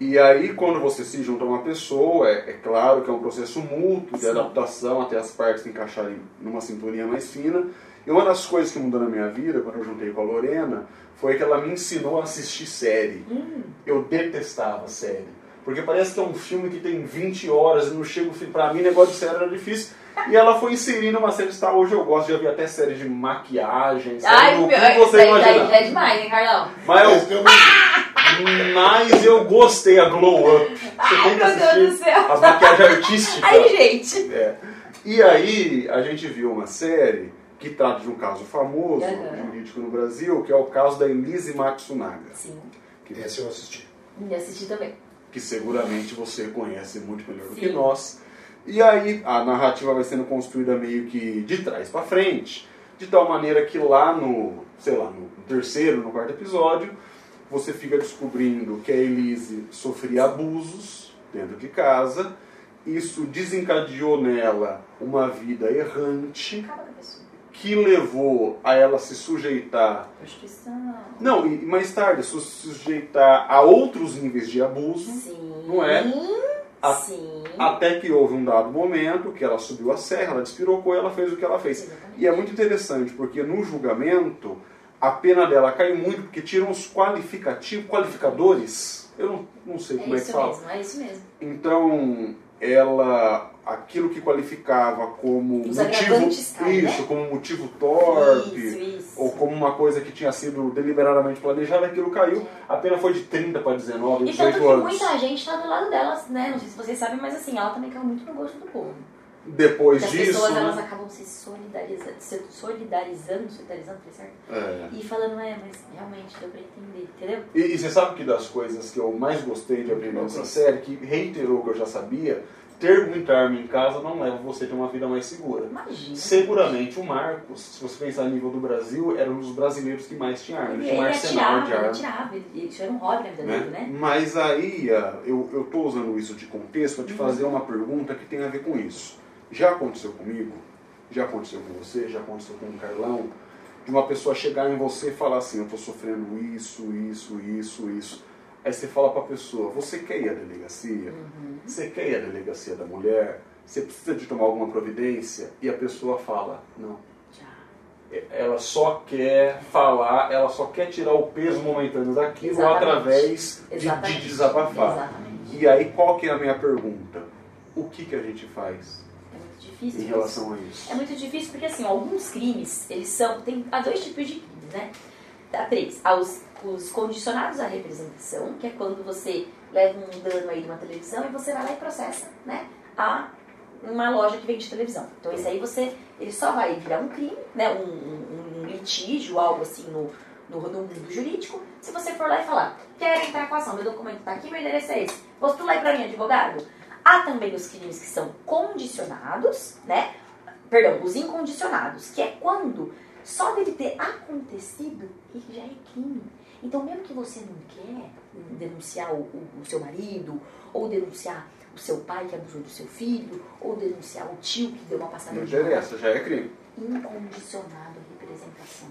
Speaker 1: E aí, quando você se junta a uma pessoa, é, é claro que é um processo mútuo de
Speaker 3: Sim.
Speaker 1: adaptação até as partes se encaixarem numa sintonia mais fina. E uma das coisas que mudou na minha vida, quando eu juntei com a Lorena, foi que ela me ensinou a assistir série.
Speaker 3: Hum.
Speaker 1: Eu detestava série. Porque parece que é um filme que tem 20 horas e não chega o fim. Pra mim, negócio de série era difícil. E ela foi inserindo uma série que está hoje eu gosto. Já vi até série de maquiagem, série
Speaker 3: Ai,
Speaker 1: do
Speaker 3: meu,
Speaker 1: você
Speaker 3: daí,
Speaker 1: imaginar.
Speaker 3: daí é demais, hein, Carlão?
Speaker 1: Mas eu
Speaker 2: filme-
Speaker 1: mas eu gostei a Glow Up. Você
Speaker 3: Ai,
Speaker 1: tem que assistir
Speaker 3: do céu.
Speaker 1: as maquiagens artísticas.
Speaker 3: Ai, gente.
Speaker 1: É. E aí a gente viu uma série que trata de um caso famoso
Speaker 3: Aham.
Speaker 1: jurídico no Brasil, que é o caso da Elise Matsunaga,
Speaker 3: Sim,
Speaker 1: que,
Speaker 2: Esse eu assisti.
Speaker 3: e assisti também.
Speaker 1: que seguramente você conhece muito melhor do que
Speaker 3: Sim.
Speaker 1: nós. E aí a narrativa vai sendo construída meio que de trás para frente, de tal maneira que lá no, sei lá, no terceiro, no quarto episódio, você fica descobrindo que a Elise sofria abusos dentro de casa. Isso desencadeou nela uma vida errante que levou a ela se sujeitar,
Speaker 3: Prostituição.
Speaker 1: não, e mais tarde, se sujeitar a outros níveis de abuso,
Speaker 3: Sim.
Speaker 1: Não é? A-
Speaker 3: Sim.
Speaker 1: até que houve um dado momento que ela subiu a serra, ela despirocou e ela fez o que ela fez.
Speaker 3: Exatamente.
Speaker 1: E é muito interessante, porque no julgamento, a pena dela cai muito, porque tiram os qualificativos, qualificadores, eu não, não sei
Speaker 3: É
Speaker 1: como é, que
Speaker 3: isso
Speaker 1: fala.
Speaker 3: mesmo, é isso mesmo.
Speaker 1: Então, ela, aquilo que qualificava como
Speaker 3: Os
Speaker 1: motivo,
Speaker 3: caem,
Speaker 1: isso,
Speaker 3: né?
Speaker 1: como motivo torpe,
Speaker 3: Isso, isso.
Speaker 1: ou como uma coisa que tinha sido deliberadamente planejada, aquilo caiu. A pena foi de 30 para 19,
Speaker 3: E tanto
Speaker 1: 18
Speaker 3: que
Speaker 1: anos.
Speaker 3: muita gente tá do lado delas, né? Não sei se vocês sabem, mas assim, ela também caiu muito no gosto do povo.
Speaker 1: Depois
Speaker 3: Porque as
Speaker 1: disso,
Speaker 3: pessoas, elas acabam se solidarizando, se solidarizando, solidarizando, foi certo?
Speaker 1: É.
Speaker 3: E falando, é, mas realmente deu pra entender, entendeu?
Speaker 1: E, e você sabe que das coisas que eu mais gostei de aprender nessa série, que reiterou o que eu já sabia, ter muita arma em casa não leva você a ter uma vida mais segura.
Speaker 3: Imagina.
Speaker 1: Seguramente o Marcos, se você pensar a nível do Brasil, era um dos brasileiros que mais tinha arma.
Speaker 3: Ele,
Speaker 1: Ele tinha um
Speaker 3: ele
Speaker 1: arsenal de
Speaker 3: ele
Speaker 1: arma.
Speaker 3: atirava, ele, isso era um hobby na vida
Speaker 1: né?
Speaker 3: dele, né?
Speaker 1: Mas aí, ah, eu, eu tô usando isso de contexto para te
Speaker 3: Uhum.
Speaker 1: fazer uma pergunta que tem a ver com isso. Já aconteceu comigo? Já aconteceu com você? Já aconteceu com o Carlão? De uma pessoa chegar em você e falar assim, eu tô sofrendo isso, isso, isso, isso. Aí você fala pra pessoa, você quer ir à delegacia?
Speaker 3: Uhum.
Speaker 1: Você quer ir à delegacia da mulher? Você precisa de tomar alguma providência? E a pessoa fala, não.
Speaker 3: Já.
Speaker 1: Ela só quer falar, ela só quer tirar o peso momentâneo daquilo
Speaker 3: Exatamente.
Speaker 1: através de,
Speaker 3: Exatamente.
Speaker 1: de desabafar.
Speaker 3: Exatamente.
Speaker 1: E aí, qual que é a minha pergunta? O que, que a gente faz
Speaker 3: difícil.
Speaker 1: em relação a isso?
Speaker 3: É muito difícil porque, assim, alguns crimes, eles são... Tem, há dois tipos de crimes, né? Há três. Há os, os condicionados à representação, que é quando você leva um dano aí de uma televisão e você vai lá e processa, né? A uma loja que vende televisão. Então, isso aí você... Ele só vai virar um crime, né? Um, um- um litígio, algo assim, no, no, no mundo jurídico, se você for lá e falar, quero entrar com a ação, meu documento tá aqui, meu endereço é esse. Postula aí pra mim, advogado. Há também os crimes que são condicionados, né? Perdão, os incondicionados, que é quando só dele ter acontecido, ele já é crime. Então, mesmo que você não quer denunciar o, o- o seu marido, ou denunciar o seu pai que abusou do seu filho, ou denunciar o tio que deu uma passada
Speaker 1: Não
Speaker 3: de mão,
Speaker 1: interessa, já é crime.
Speaker 3: incondicionado representação.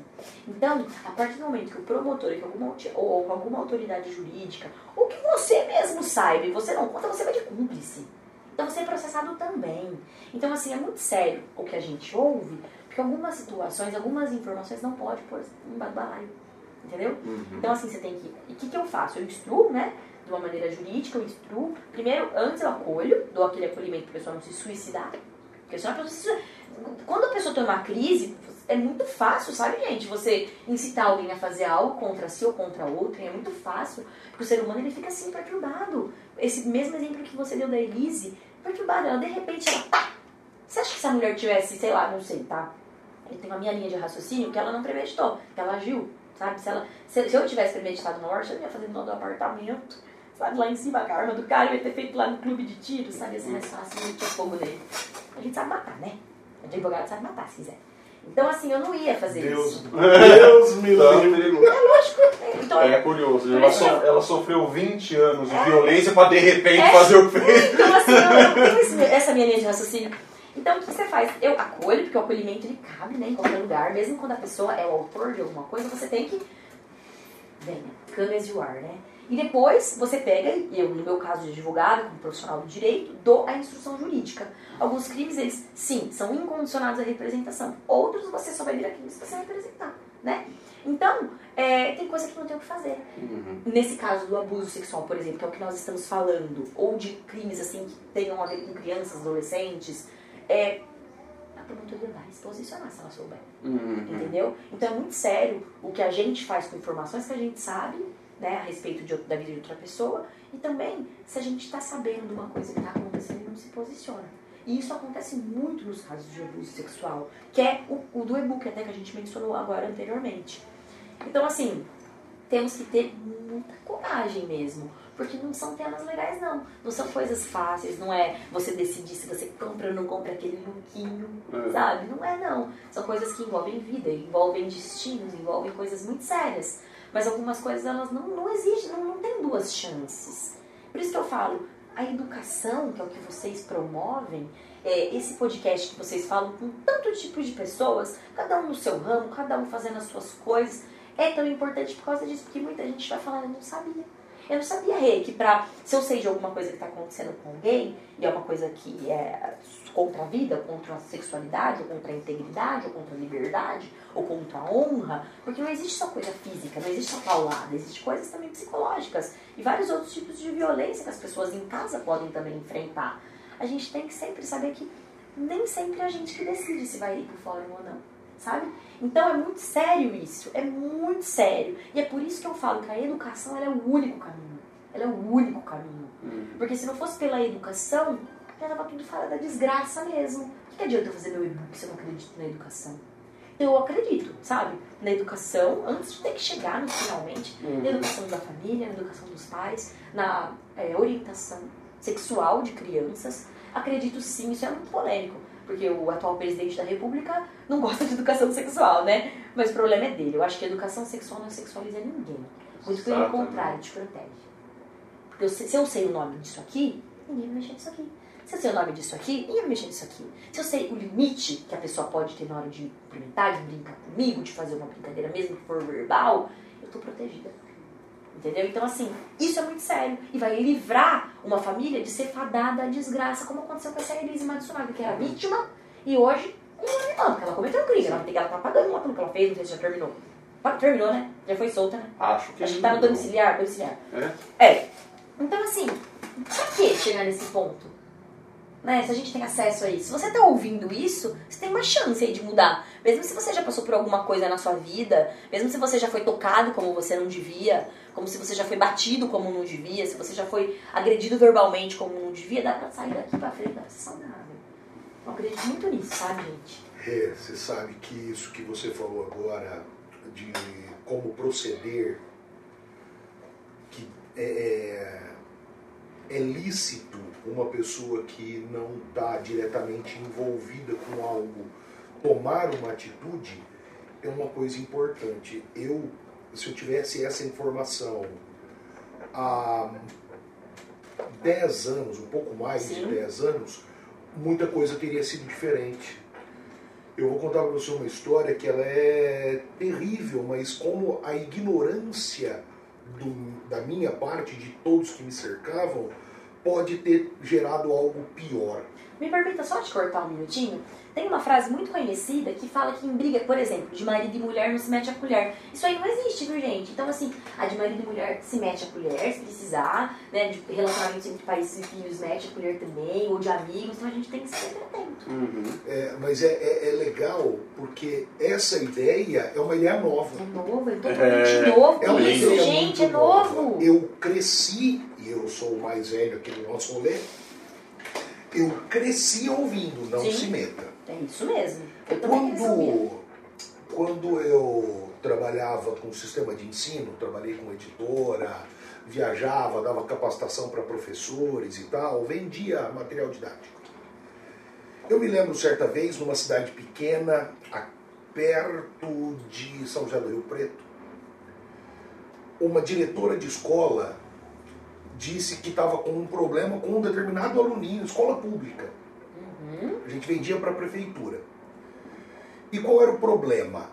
Speaker 3: Então, a partir do momento que o promotor que alguma, ou alguma autoridade jurídica, ou que você mesmo saiba e você não conta, você vai de cúmplice. Então você é processado também. Então, assim, é muito sério o que a gente ouve, porque algumas situações, algumas informações não pode pôr em balaio. Entendeu?
Speaker 1: Uhum.
Speaker 3: Então, assim, você tem que. E o que, que eu faço? Eu instruo, né? de uma maneira jurídica, eu instruo. Primeiro, antes eu acolho, dou aquele acolhimento para a pessoa não se suicidar. Porque senão a pessoa se... Quando a pessoa tem uma crise, é muito fácil, sabe, gente? Você incitar alguém a fazer algo contra si ou contra outro, é muito fácil. Porque o ser humano ele fica assim, perturbado. Esse mesmo exemplo que você deu da Elise, perturbada, ela de repente, ela, pá! Você acha que se a mulher tivesse, sei lá, não sei, tá? Eu tenho a minha linha de raciocínio que ela não premeditou, que ela agiu, sabe? Se, ela, se, se eu tivesse premeditado uma morte, eu ia fazer no do apartamento, sabe? Lá em cima, a arma do cara, ia ter feito lá no clube de tiro, sabe? Assim, mais fácil, tinha fogo nele. A gente sabe matar, né? O advogado sabe matar, se quiser. Então, assim, eu não ia fazer
Speaker 2: Deus,
Speaker 3: isso.
Speaker 2: Deus me livre.
Speaker 3: É lógico. Então,
Speaker 1: É curioso, ela, so- ela sofreu 20 anos de violência pra de repente
Speaker 3: É.
Speaker 1: fazer o que fez.
Speaker 3: Então, assim, eu não tenho esse- essa minha linha de raciocínio. Então, o que você faz? Eu acolho, porque o acolhimento ele cabe né, em qualquer lugar, mesmo quando a pessoa é o autor de alguma coisa, você tem que. Venha, come as you are, né? E depois você pega, eu, no meu caso de advogado, como profissional do direito, dou a instrução jurídica. Alguns crimes, eles, sim, são incondicionados à representação. Outros, você só vai vir aqui se você representar, né? Então, é, tem coisa que não tem o que fazer. Nesse caso do abuso sexual, por exemplo, que é o que nós estamos falando, ou de crimes assim que tenham a ver com crianças, adolescentes, é, a promotoria vai se posicionar se ela souber.
Speaker 1: Uhum.
Speaker 3: Entendeu? Então é muito sério o que a gente faz com informações que a gente sabe, né, a respeito de, da vida de outra pessoa, e também se a gente está sabendo de uma coisa que está acontecendo e não se posiciona. E isso acontece muito nos casos de abuso sexual, que é o, o do e-book até que a gente mencionou agora anteriormente. Então, assim, temos que ter muita coragem mesmo. Porque não são temas legais, não. Não são coisas fáceis, não é você decidir se você compra ou não compra aquele lookinho,
Speaker 1: É.
Speaker 3: sabe? Não é, não. São coisas que envolvem vida, envolvem destinos, envolvem coisas muito sérias. Mas algumas coisas, elas não, não existem, não, não tem duas chances. Por isso que eu falo, a educação, que é o que vocês promovem, é, esse podcast que vocês falam com tanto tipo de pessoas, cada um no seu ramo, cada um fazendo as suas coisas, é tão importante por causa disso, porque muita gente vai falar, eu não sabia. Eu não sabia, Rê, que pra, se eu sei de alguma coisa que está acontecendo com alguém, e é uma coisa que é contra a vida, contra a sexualidade, ou contra a integridade, ou contra a liberdade, ou contra a honra, porque não existe só coisa física, não existe só paulada, existe coisas também psicológicas e vários outros tipos de violência que as pessoas em casa podem também enfrentar. A gente tem que sempre saber que nem sempre é a gente que decide se vai ir pro fórum ou não, sabe? Então é muito sério isso, é muito sério. E é por isso que eu falo que a educação é o único caminho. Ela é o único caminho. Porque se não fosse pela educação, já tava tudo fora da desgraça mesmo. O que, que adianta eu fazer meu e-book se eu não acredito na educação? Eu acredito, sabe? Na educação, antes de ter que chegar no finalmente, na educação da família, na educação dos pais, na é, orientação sexual de crianças. Acredito sim, isso é muito polêmico, porque o atual presidente da república não gosta de educação sexual, né? Mas o problema é dele. Eu acho que a educação sexual não sexualiza ninguém. Muito pelo
Speaker 1: Exatamente.
Speaker 3: contrário, te protege. Porque eu se eu sei o nome disso aqui, ninguém vai mexer nisso aqui. Se eu sei o nome disso aqui, ninguém vai mexer nisso aqui. Se eu sei o limite que a pessoa pode ter na hora de cumprimentar, de brincar comigo, de fazer uma brincadeira, mesmo que for verbal, eu tô protegida. Entendeu? Então, assim, isso é muito sério. E vai livrar uma família de ser fadada à desgraça, como aconteceu com essa Elise Matsunaga, que era vítima, e hoje, não, porque ela cometeu um crime. Ela, ela tá pagando lá pelo que ela fez, não sei se já terminou. Terminou, né? Já foi solta, né?
Speaker 1: Acho que
Speaker 3: Acho que tá no domiciliar, domiciliar.
Speaker 1: É?
Speaker 3: É. Então, assim, pra que chegar nesse ponto? Né? Se a gente tem acesso a isso. Se você tá ouvindo isso, você tem uma chance aí de mudar. Mesmo se você já passou por alguma coisa na sua vida, mesmo se você já foi tocado como você não devia, como se você já foi batido como não devia, se você já foi agredido verbalmente como não devia, dá pra sair daqui pra frente, dá pra ser saudável. Eu acredito muito nisso, sabe, gente?
Speaker 2: É, você sabe que isso que você falou agora de como proceder, que é, é lícito uma pessoa que não está diretamente envolvida com algo tomar uma atitude, é uma coisa importante. Eu, se eu tivesse essa informação há 10 anos, um pouco mais de
Speaker 3: Sim.
Speaker 2: 10 anos, muita coisa teria sido diferente. Eu vou contar para você uma história que ela é terrível, mas como a ignorância do- da minha parte, de todos que me cercavam, pode ter gerado algo pior.
Speaker 3: Me permita só te cortar um minutinho? Tem uma frase muito conhecida que fala que em briga, por exemplo, de marido e mulher não se mete a colher. Isso aí não existe, viu, gente? Então, assim, a de marido e mulher se mete a colher, se precisar, né? De relacionamentos entre pais e filhos mete a colher também, ou de amigos, então a gente tem que ser atento.
Speaker 1: Uhum.
Speaker 2: É, mas é, é- é legal porque essa ideia é uma ideia nova.
Speaker 3: É novo, é totalmente
Speaker 1: É,
Speaker 3: novo.
Speaker 2: É uma ideia
Speaker 3: gente, é novo.
Speaker 2: nova. Eu cresci, e eu sou o mais velho aqui no nosso rolê, eu cresci ouvindo, não
Speaker 3: Sim.
Speaker 2: se meta.
Speaker 3: É isso mesmo. Eu.
Speaker 2: Quando, quando eu trabalhava com sistema de ensino, trabalhei com editora, viajava, dava capacitação para professores e tal, vendia material didático. Eu me lembro certa vez, numa cidade pequena, a- perto de São José do Rio Preto, uma diretora de escola disse que estava com um problema com um determinado aluninho, escola pública.
Speaker 3: Uhum.
Speaker 2: A gente vendia para a prefeitura. E qual era o problema?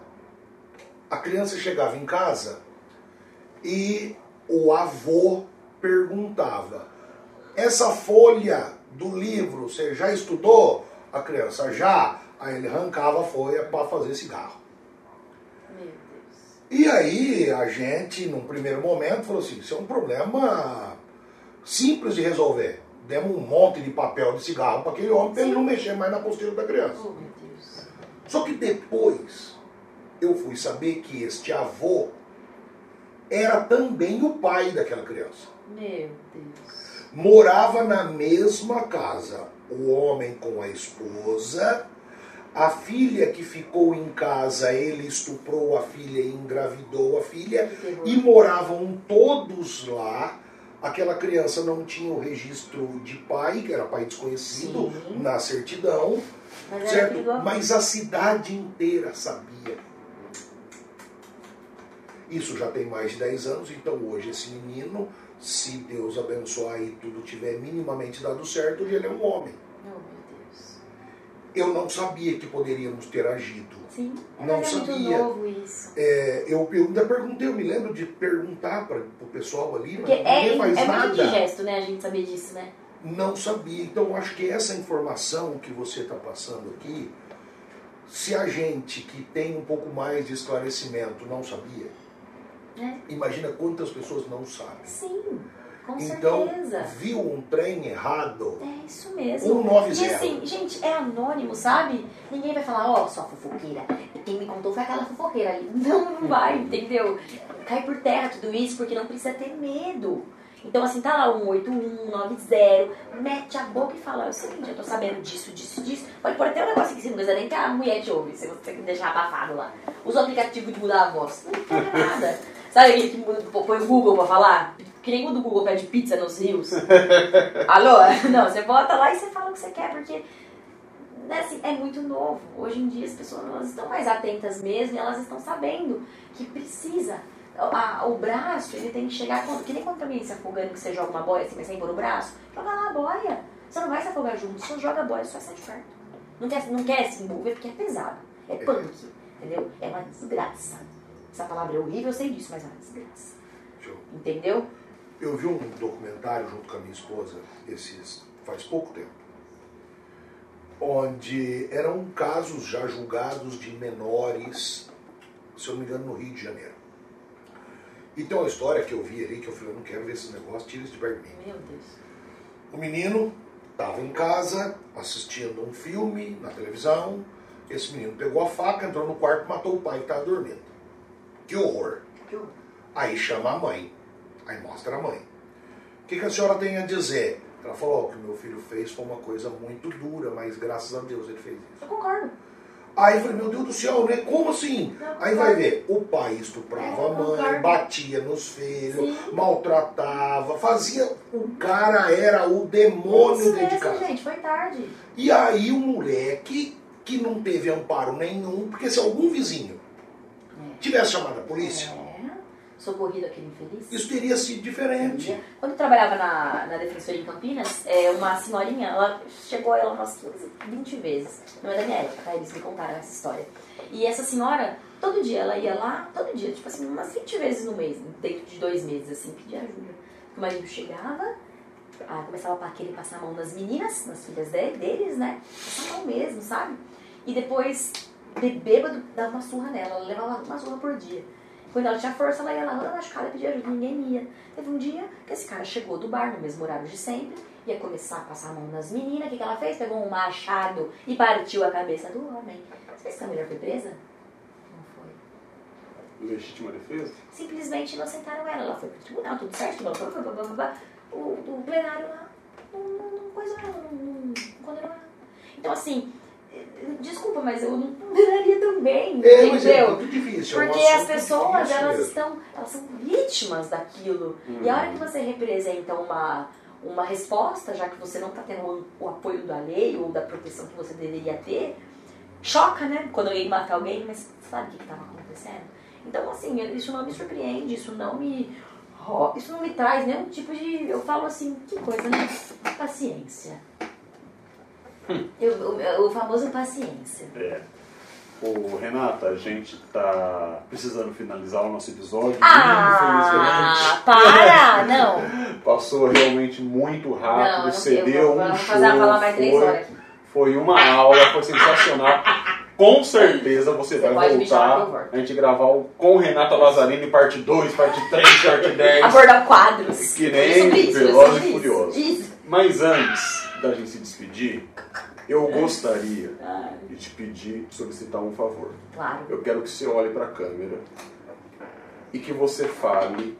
Speaker 2: A criança chegava em casa e o avô perguntava: Essa folha do livro você já estudou? A criança já. Aí ele arrancava a folha para fazer cigarro. E aí a gente, num primeiro momento, falou assim: Isso é um problema simples de resolver. Demos um monte de papel de cigarro para aquele homem para ele não mexer mais na postura da criança.
Speaker 3: Oh.
Speaker 2: Só que depois eu fui saber que este avô era também o pai daquela criança.
Speaker 3: Meu Deus.
Speaker 2: Morava na mesma casa. O homem com a esposa, a filha que ficou em casa, ele estuprou a filha e engravidou a filha, e moravam todos lá. Aquela criança não tinha o registro de pai, que era pai desconhecido,
Speaker 3: Sim.
Speaker 2: na certidão.
Speaker 3: Mas
Speaker 2: Certo? Mas a cidade inteira sabia. Isso já tem mais de 10 anos, então hoje esse menino, se Deus abençoar e tudo tiver minimamente dado certo, hoje ele é um homem. Eu não sabia que poderíamos ter agido.
Speaker 3: Sim.
Speaker 2: Não
Speaker 3: é muito
Speaker 2: sabia.
Speaker 3: novo isso.
Speaker 2: É, eu, eu ainda perguntei, eu me lembro de perguntar para o pessoal ali,
Speaker 3: Porque
Speaker 2: mas
Speaker 3: é,
Speaker 2: ninguém faz
Speaker 3: é
Speaker 2: nada.
Speaker 3: muito indigesto, né, a gente saber disso, né?
Speaker 2: não sabia. Então acho que essa informação que você está passando aqui, se a gente que tem um pouco mais de esclarecimento não sabia,
Speaker 3: É.
Speaker 2: imagina quantas pessoas não sabem.
Speaker 3: Sim, com
Speaker 2: Então,
Speaker 3: certeza.
Speaker 2: viu um trem errado,
Speaker 3: É isso mesmo.
Speaker 2: 190.
Speaker 3: E assim, gente, é anônimo, sabe? Ninguém vai falar, ó, sua fofoqueira. Quem me contou foi aquela fofoqueira ali. Não, não vai, entendeu? Cai por terra tudo isso porque não precisa ter medo. Então, assim, tá lá 181, 90, mete a boca e fala, é o seguinte, eu tô sabendo disso, disso, disso. Pode pôr até um negócio aqui, você não precisa nem que a mulher te ouve, se você deixar abafado lá. Usa o aplicativo de mudar a voz. Não tem nada. Sabe aquele que muda, põe o Google pra falar? Que nem quando o Google pede pizza nos rios. Alô? Não, você bota lá e você fala o que você quer, porque né, assim, é muito novo. Hoje em dia as pessoas elas estão mais atentas mesmo e elas estão sabendo que precisa. A- o braço, ele tem que chegar. quando- Que nem quando alguém se afogando, que você joga uma boia assim, mas sem pôr o braço, joga lá a boia. Você não vai se afogar junto, só joga a boia, só sai de perto. Não quer, não quer se envolver porque é pesado. É punk, entendeu? É uma desgraça. Essa palavra é horrível, eu sei disso, mas é uma desgraça. Entendeu?
Speaker 2: Eu vi um documentário junto com a minha esposa, esses faz pouco tempo, onde eram casos já julgados de menores, se eu não me engano, no Rio de Janeiro. E tem uma história que eu vi ali que eu falei, eu não quero ver esse negócio, tira isso de perto.
Speaker 3: Meu Deus.
Speaker 2: O menino estava em casa assistindo um filme na televisão. Esse menino pegou a faca, entrou no quarto matou o pai que estava dormindo. Que horror!
Speaker 3: Que horror.
Speaker 2: Aí chama a mãe. Aí mostra a mãe. O que, que a senhora tem a dizer? Ela falou: "Ó, o que meu filho fez foi uma coisa muito dura, mas graças a Deus ele fez isso.
Speaker 3: Eu concordo.
Speaker 2: Aí eu falei: meu Deus do céu, né? Como assim?
Speaker 3: Não,
Speaker 2: Aí vai ver: o pai estuprava
Speaker 3: É,
Speaker 2: a mãe,
Speaker 3: concordo.
Speaker 2: batia nos filhos,
Speaker 3: Sim.
Speaker 2: maltratava, fazia. O cara era o demônio
Speaker 3: Isso
Speaker 2: dentro de
Speaker 3: mesmo,
Speaker 2: casa.
Speaker 3: gente, foi tarde.
Speaker 2: E aí o moleque, que não teve amparo nenhum, porque se algum vizinho
Speaker 3: É.
Speaker 2: tivesse chamado a polícia,
Speaker 3: É. Socorrido aquele infeliz.
Speaker 2: isso teria sido diferente.
Speaker 3: Quando eu trabalhava na, na Defensoria em Campinas, é, uma senhorinha, ela chegou ela umas 15, 20 vezes. Não é da minha época, tá? Eles me contaram essa história. E essa senhora, todo dia, ela ia lá, todo dia, tipo assim, umas 20 vezes no mês, dentro de dois meses, assim, pedir ajuda. O marido chegava, ah, começava a querer passar a mão nas meninas, nas filhas de- deles, né? Passar a mão mesmo, sabe? E depois, de bêbado, dava uma surra nela. Ela levava uma surra por dia. Quando ela tinha força, ela ia lá toda machucada pedir ajuda, ninguém ia. Teve um dia que esse cara chegou do bar no mesmo horário de sempre, ia começar a passar a mão nas meninas. O que, que ela fez? Pegou um machado e partiu a cabeça do homem. Você fez que a mulher foi presa? Não foi.
Speaker 1: Legítima defesa?
Speaker 3: Simplesmente inocentaram ela. Ela foi pro tribunal, tudo certo, blá, blá, blá, blá, blá. O, o plenário lá não, não, não coisou ela, não, não, não condenou ela. Então, assim, desculpa, mas eu não condenaria também,
Speaker 2: É, mas é
Speaker 3: entendeu?
Speaker 2: muito difícil. é um
Speaker 3: Porque as pessoas, elas
Speaker 2: mesmo.
Speaker 3: estão, elas são vítimas daquilo. E a hora que você representa uma, uma resposta, já que você não está tendo o, apoio da lei ou da proteção que você deveria ter, choca, né? Quando ia matar alguém, mas sabe o que estava acontecendo? Então, assim, isso não me surpreende, isso não me. Isso não me traz nenhum tipo de. Eu falo assim, que coisa, né? Paciência. O, o famoso paciência.
Speaker 1: É. Ô, Renata, a gente tá precisando finalizar o nosso episódio.
Speaker 3: Ah, para! Não!
Speaker 1: Passou realmente muito rápido.
Speaker 3: Não, não
Speaker 1: Você
Speaker 3: eu
Speaker 1: deu
Speaker 3: vou,
Speaker 1: um show. foi, foi uma aula, foi sensacional. Com certeza você,
Speaker 3: Você
Speaker 1: vai voltar. A gente gravar o com Renata Lazzarini, parte 2, parte 3, parte 10.
Speaker 3: Abordar quadros.
Speaker 1: Que nem Velozes e Furiosos. Mas antes da gente se despedir, eu gostaria de te pedir, solicitar um favor.
Speaker 3: claro.
Speaker 1: Eu quero que você olhe para a câmera e que você fale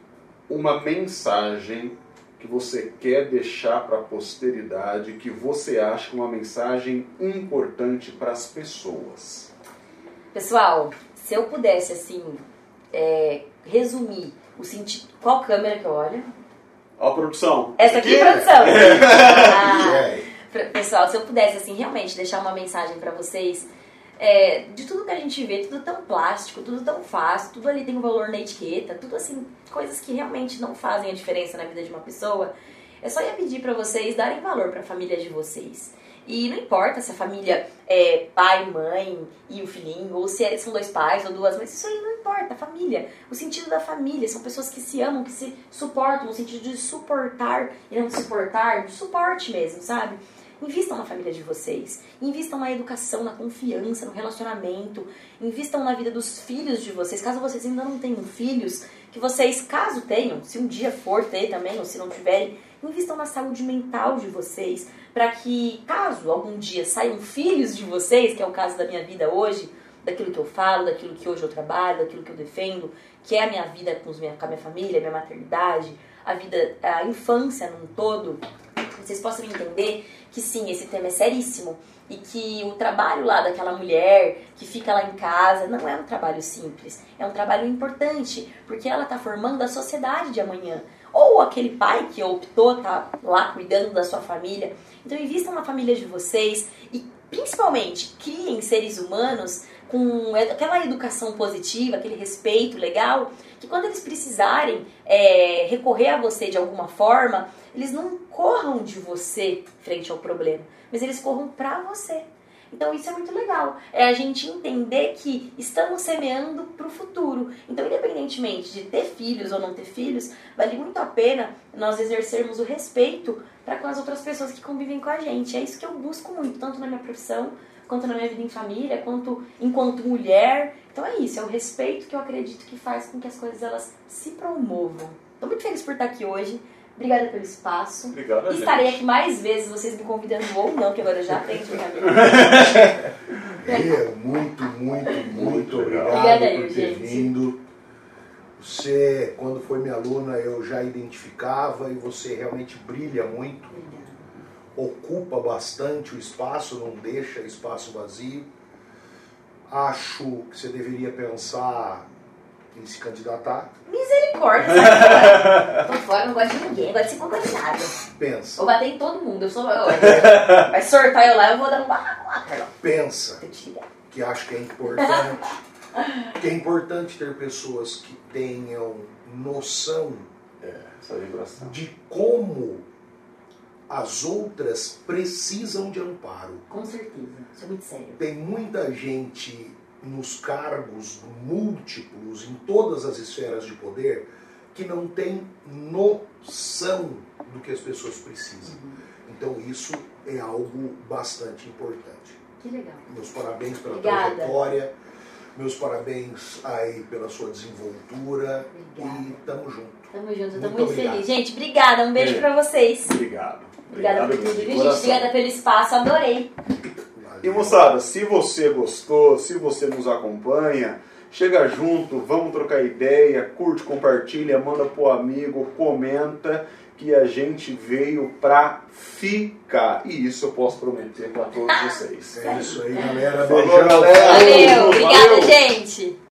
Speaker 1: uma mensagem que você quer deixar para a posteridade, que você acha que é uma mensagem importante para as pessoas.
Speaker 3: Pessoal, se eu pudesse, assim, é, resumir o sentido. Qual câmera que eu olho?
Speaker 1: Ó, produção.
Speaker 3: Essa aqui, produção. Ah,
Speaker 2: É,
Speaker 3: Pra- Pessoal, se eu pudesse, assim, realmente deixar uma mensagem pra vocês, é, de tudo que a gente vê, tudo tão plástico, tudo tão fácil, tudo ali tem um valor na etiqueta, tudo assim, coisas que realmente não fazem a diferença na vida de uma pessoa, é só ia pedir pra vocês darem valor pra família de vocês. E não importa se a família é pai, mãe e o filhinho, ou se é- são dois pais ou duas mães, isso aí não importa, família. O sentido da família são pessoas que se amam, que se suportam, no sentido de suportar e não de suportar, de suporte mesmo, sabe? Invistam na família de vocês. Invistam na educação, na confiança, no relacionamento. Invistam na vida dos filhos de vocês. Caso vocês ainda não tenham filhos, que vocês, caso tenham, se um dia for ter também, ou se não tiverem, invistam na saúde mental de vocês. Para que, caso algum dia saiam filhos de vocês, que é o caso da minha vida hoje, daquilo que eu falo, daquilo que hoje eu trabalho, daquilo que eu defendo, que é a minha vida com, minha, com a minha família, a minha maternidade, a vida, a infância num todo, vocês possam entender que sim, esse tema é seríssimo e que o trabalho lá daquela mulher que fica lá em casa não é um trabalho simples, é um trabalho importante, porque ela está formando a sociedade de amanhã. Ou aquele pai que optou tá lá cuidando da sua família. Então invistam na família de vocês e principalmente criem seres humanos com aquela educação positiva, aquele respeito legal, que quando eles precisarem é, recorrer a você de alguma forma, eles não corram de você frente ao problema, mas eles corram pra você. Então isso é muito legal. É a gente entender que estamos semeando pro futuro. Então, independentemente de ter filhos ou não ter filhos, vale muito a pena nós exercermos o respeito para com as outras pessoas que convivem com a gente. É isso que eu busco muito, tanto na minha profissão, quanto na minha vida em família, quanto enquanto mulher. Então é isso, é o respeito que eu acredito que faz com que as coisas elas se promovam. Estou muito feliz por estar aqui hoje. Obrigada pelo espaço.
Speaker 1: Obrigado, a gente.
Speaker 3: Estarei aqui mais vezes, vocês me convidando ou não, que agora eu já aprendi o caminho.
Speaker 2: É, muito, muito, muito obrigado
Speaker 3: Obrigada aí,
Speaker 2: por ter
Speaker 3: gente.
Speaker 2: vindo. Você, quando foi minha aluna, eu já identificava e você realmente brilha muito, ocupa bastante o espaço, não deixa espaço vazio. Acho que você deveria pensar em se candidatar.
Speaker 3: Misericórdia. Tô fora, não gosto de ninguém, gosto de ser contaminado.
Speaker 2: Pensa,
Speaker 3: Vou bater em todo mundo. Eu sou. Olha, vai sortar eu lá, eu vou dar um barraco lá, Carlão.
Speaker 2: pensa
Speaker 3: Eu
Speaker 2: que acho que é importante. que é importante ter pessoas que tenham noção
Speaker 1: É, essa vibração.
Speaker 2: de como as outras precisam de amparo.
Speaker 3: Com certeza. Isso é muito sério.
Speaker 2: Tem muita gente nos cargos múltiplos, em todas as esferas de poder, que não tem noção do que as pessoas precisam. Então isso é algo bastante importante.
Speaker 3: Que legal.
Speaker 2: Meus parabéns pela
Speaker 3: Obrigada.
Speaker 2: trajetória, meus parabéns aí pela sua desenvoltura
Speaker 3: Obrigada.
Speaker 2: e tamo junto.
Speaker 3: Tamo junto, tô
Speaker 2: Muito
Speaker 3: muito
Speaker 2: obrigado.
Speaker 3: feliz. Gente, obrigada. Um beijo
Speaker 1: É.
Speaker 3: pra vocês.
Speaker 1: Obrigado.
Speaker 3: Obrigada por tudo, gente? Obrigada pelo espaço, adorei.
Speaker 1: E moçada, se você gostou, se você nos acompanha, chega junto, vamos trocar ideia, curte, compartilha, manda pro amigo, comenta que a gente veio pra ficar. E isso eu posso prometer pra todos vocês.
Speaker 2: É isso aí, galera.
Speaker 1: Falou,
Speaker 2: Beijão.
Speaker 1: galera.
Speaker 3: Valeu, obrigada,
Speaker 1: Valeu.
Speaker 3: gente.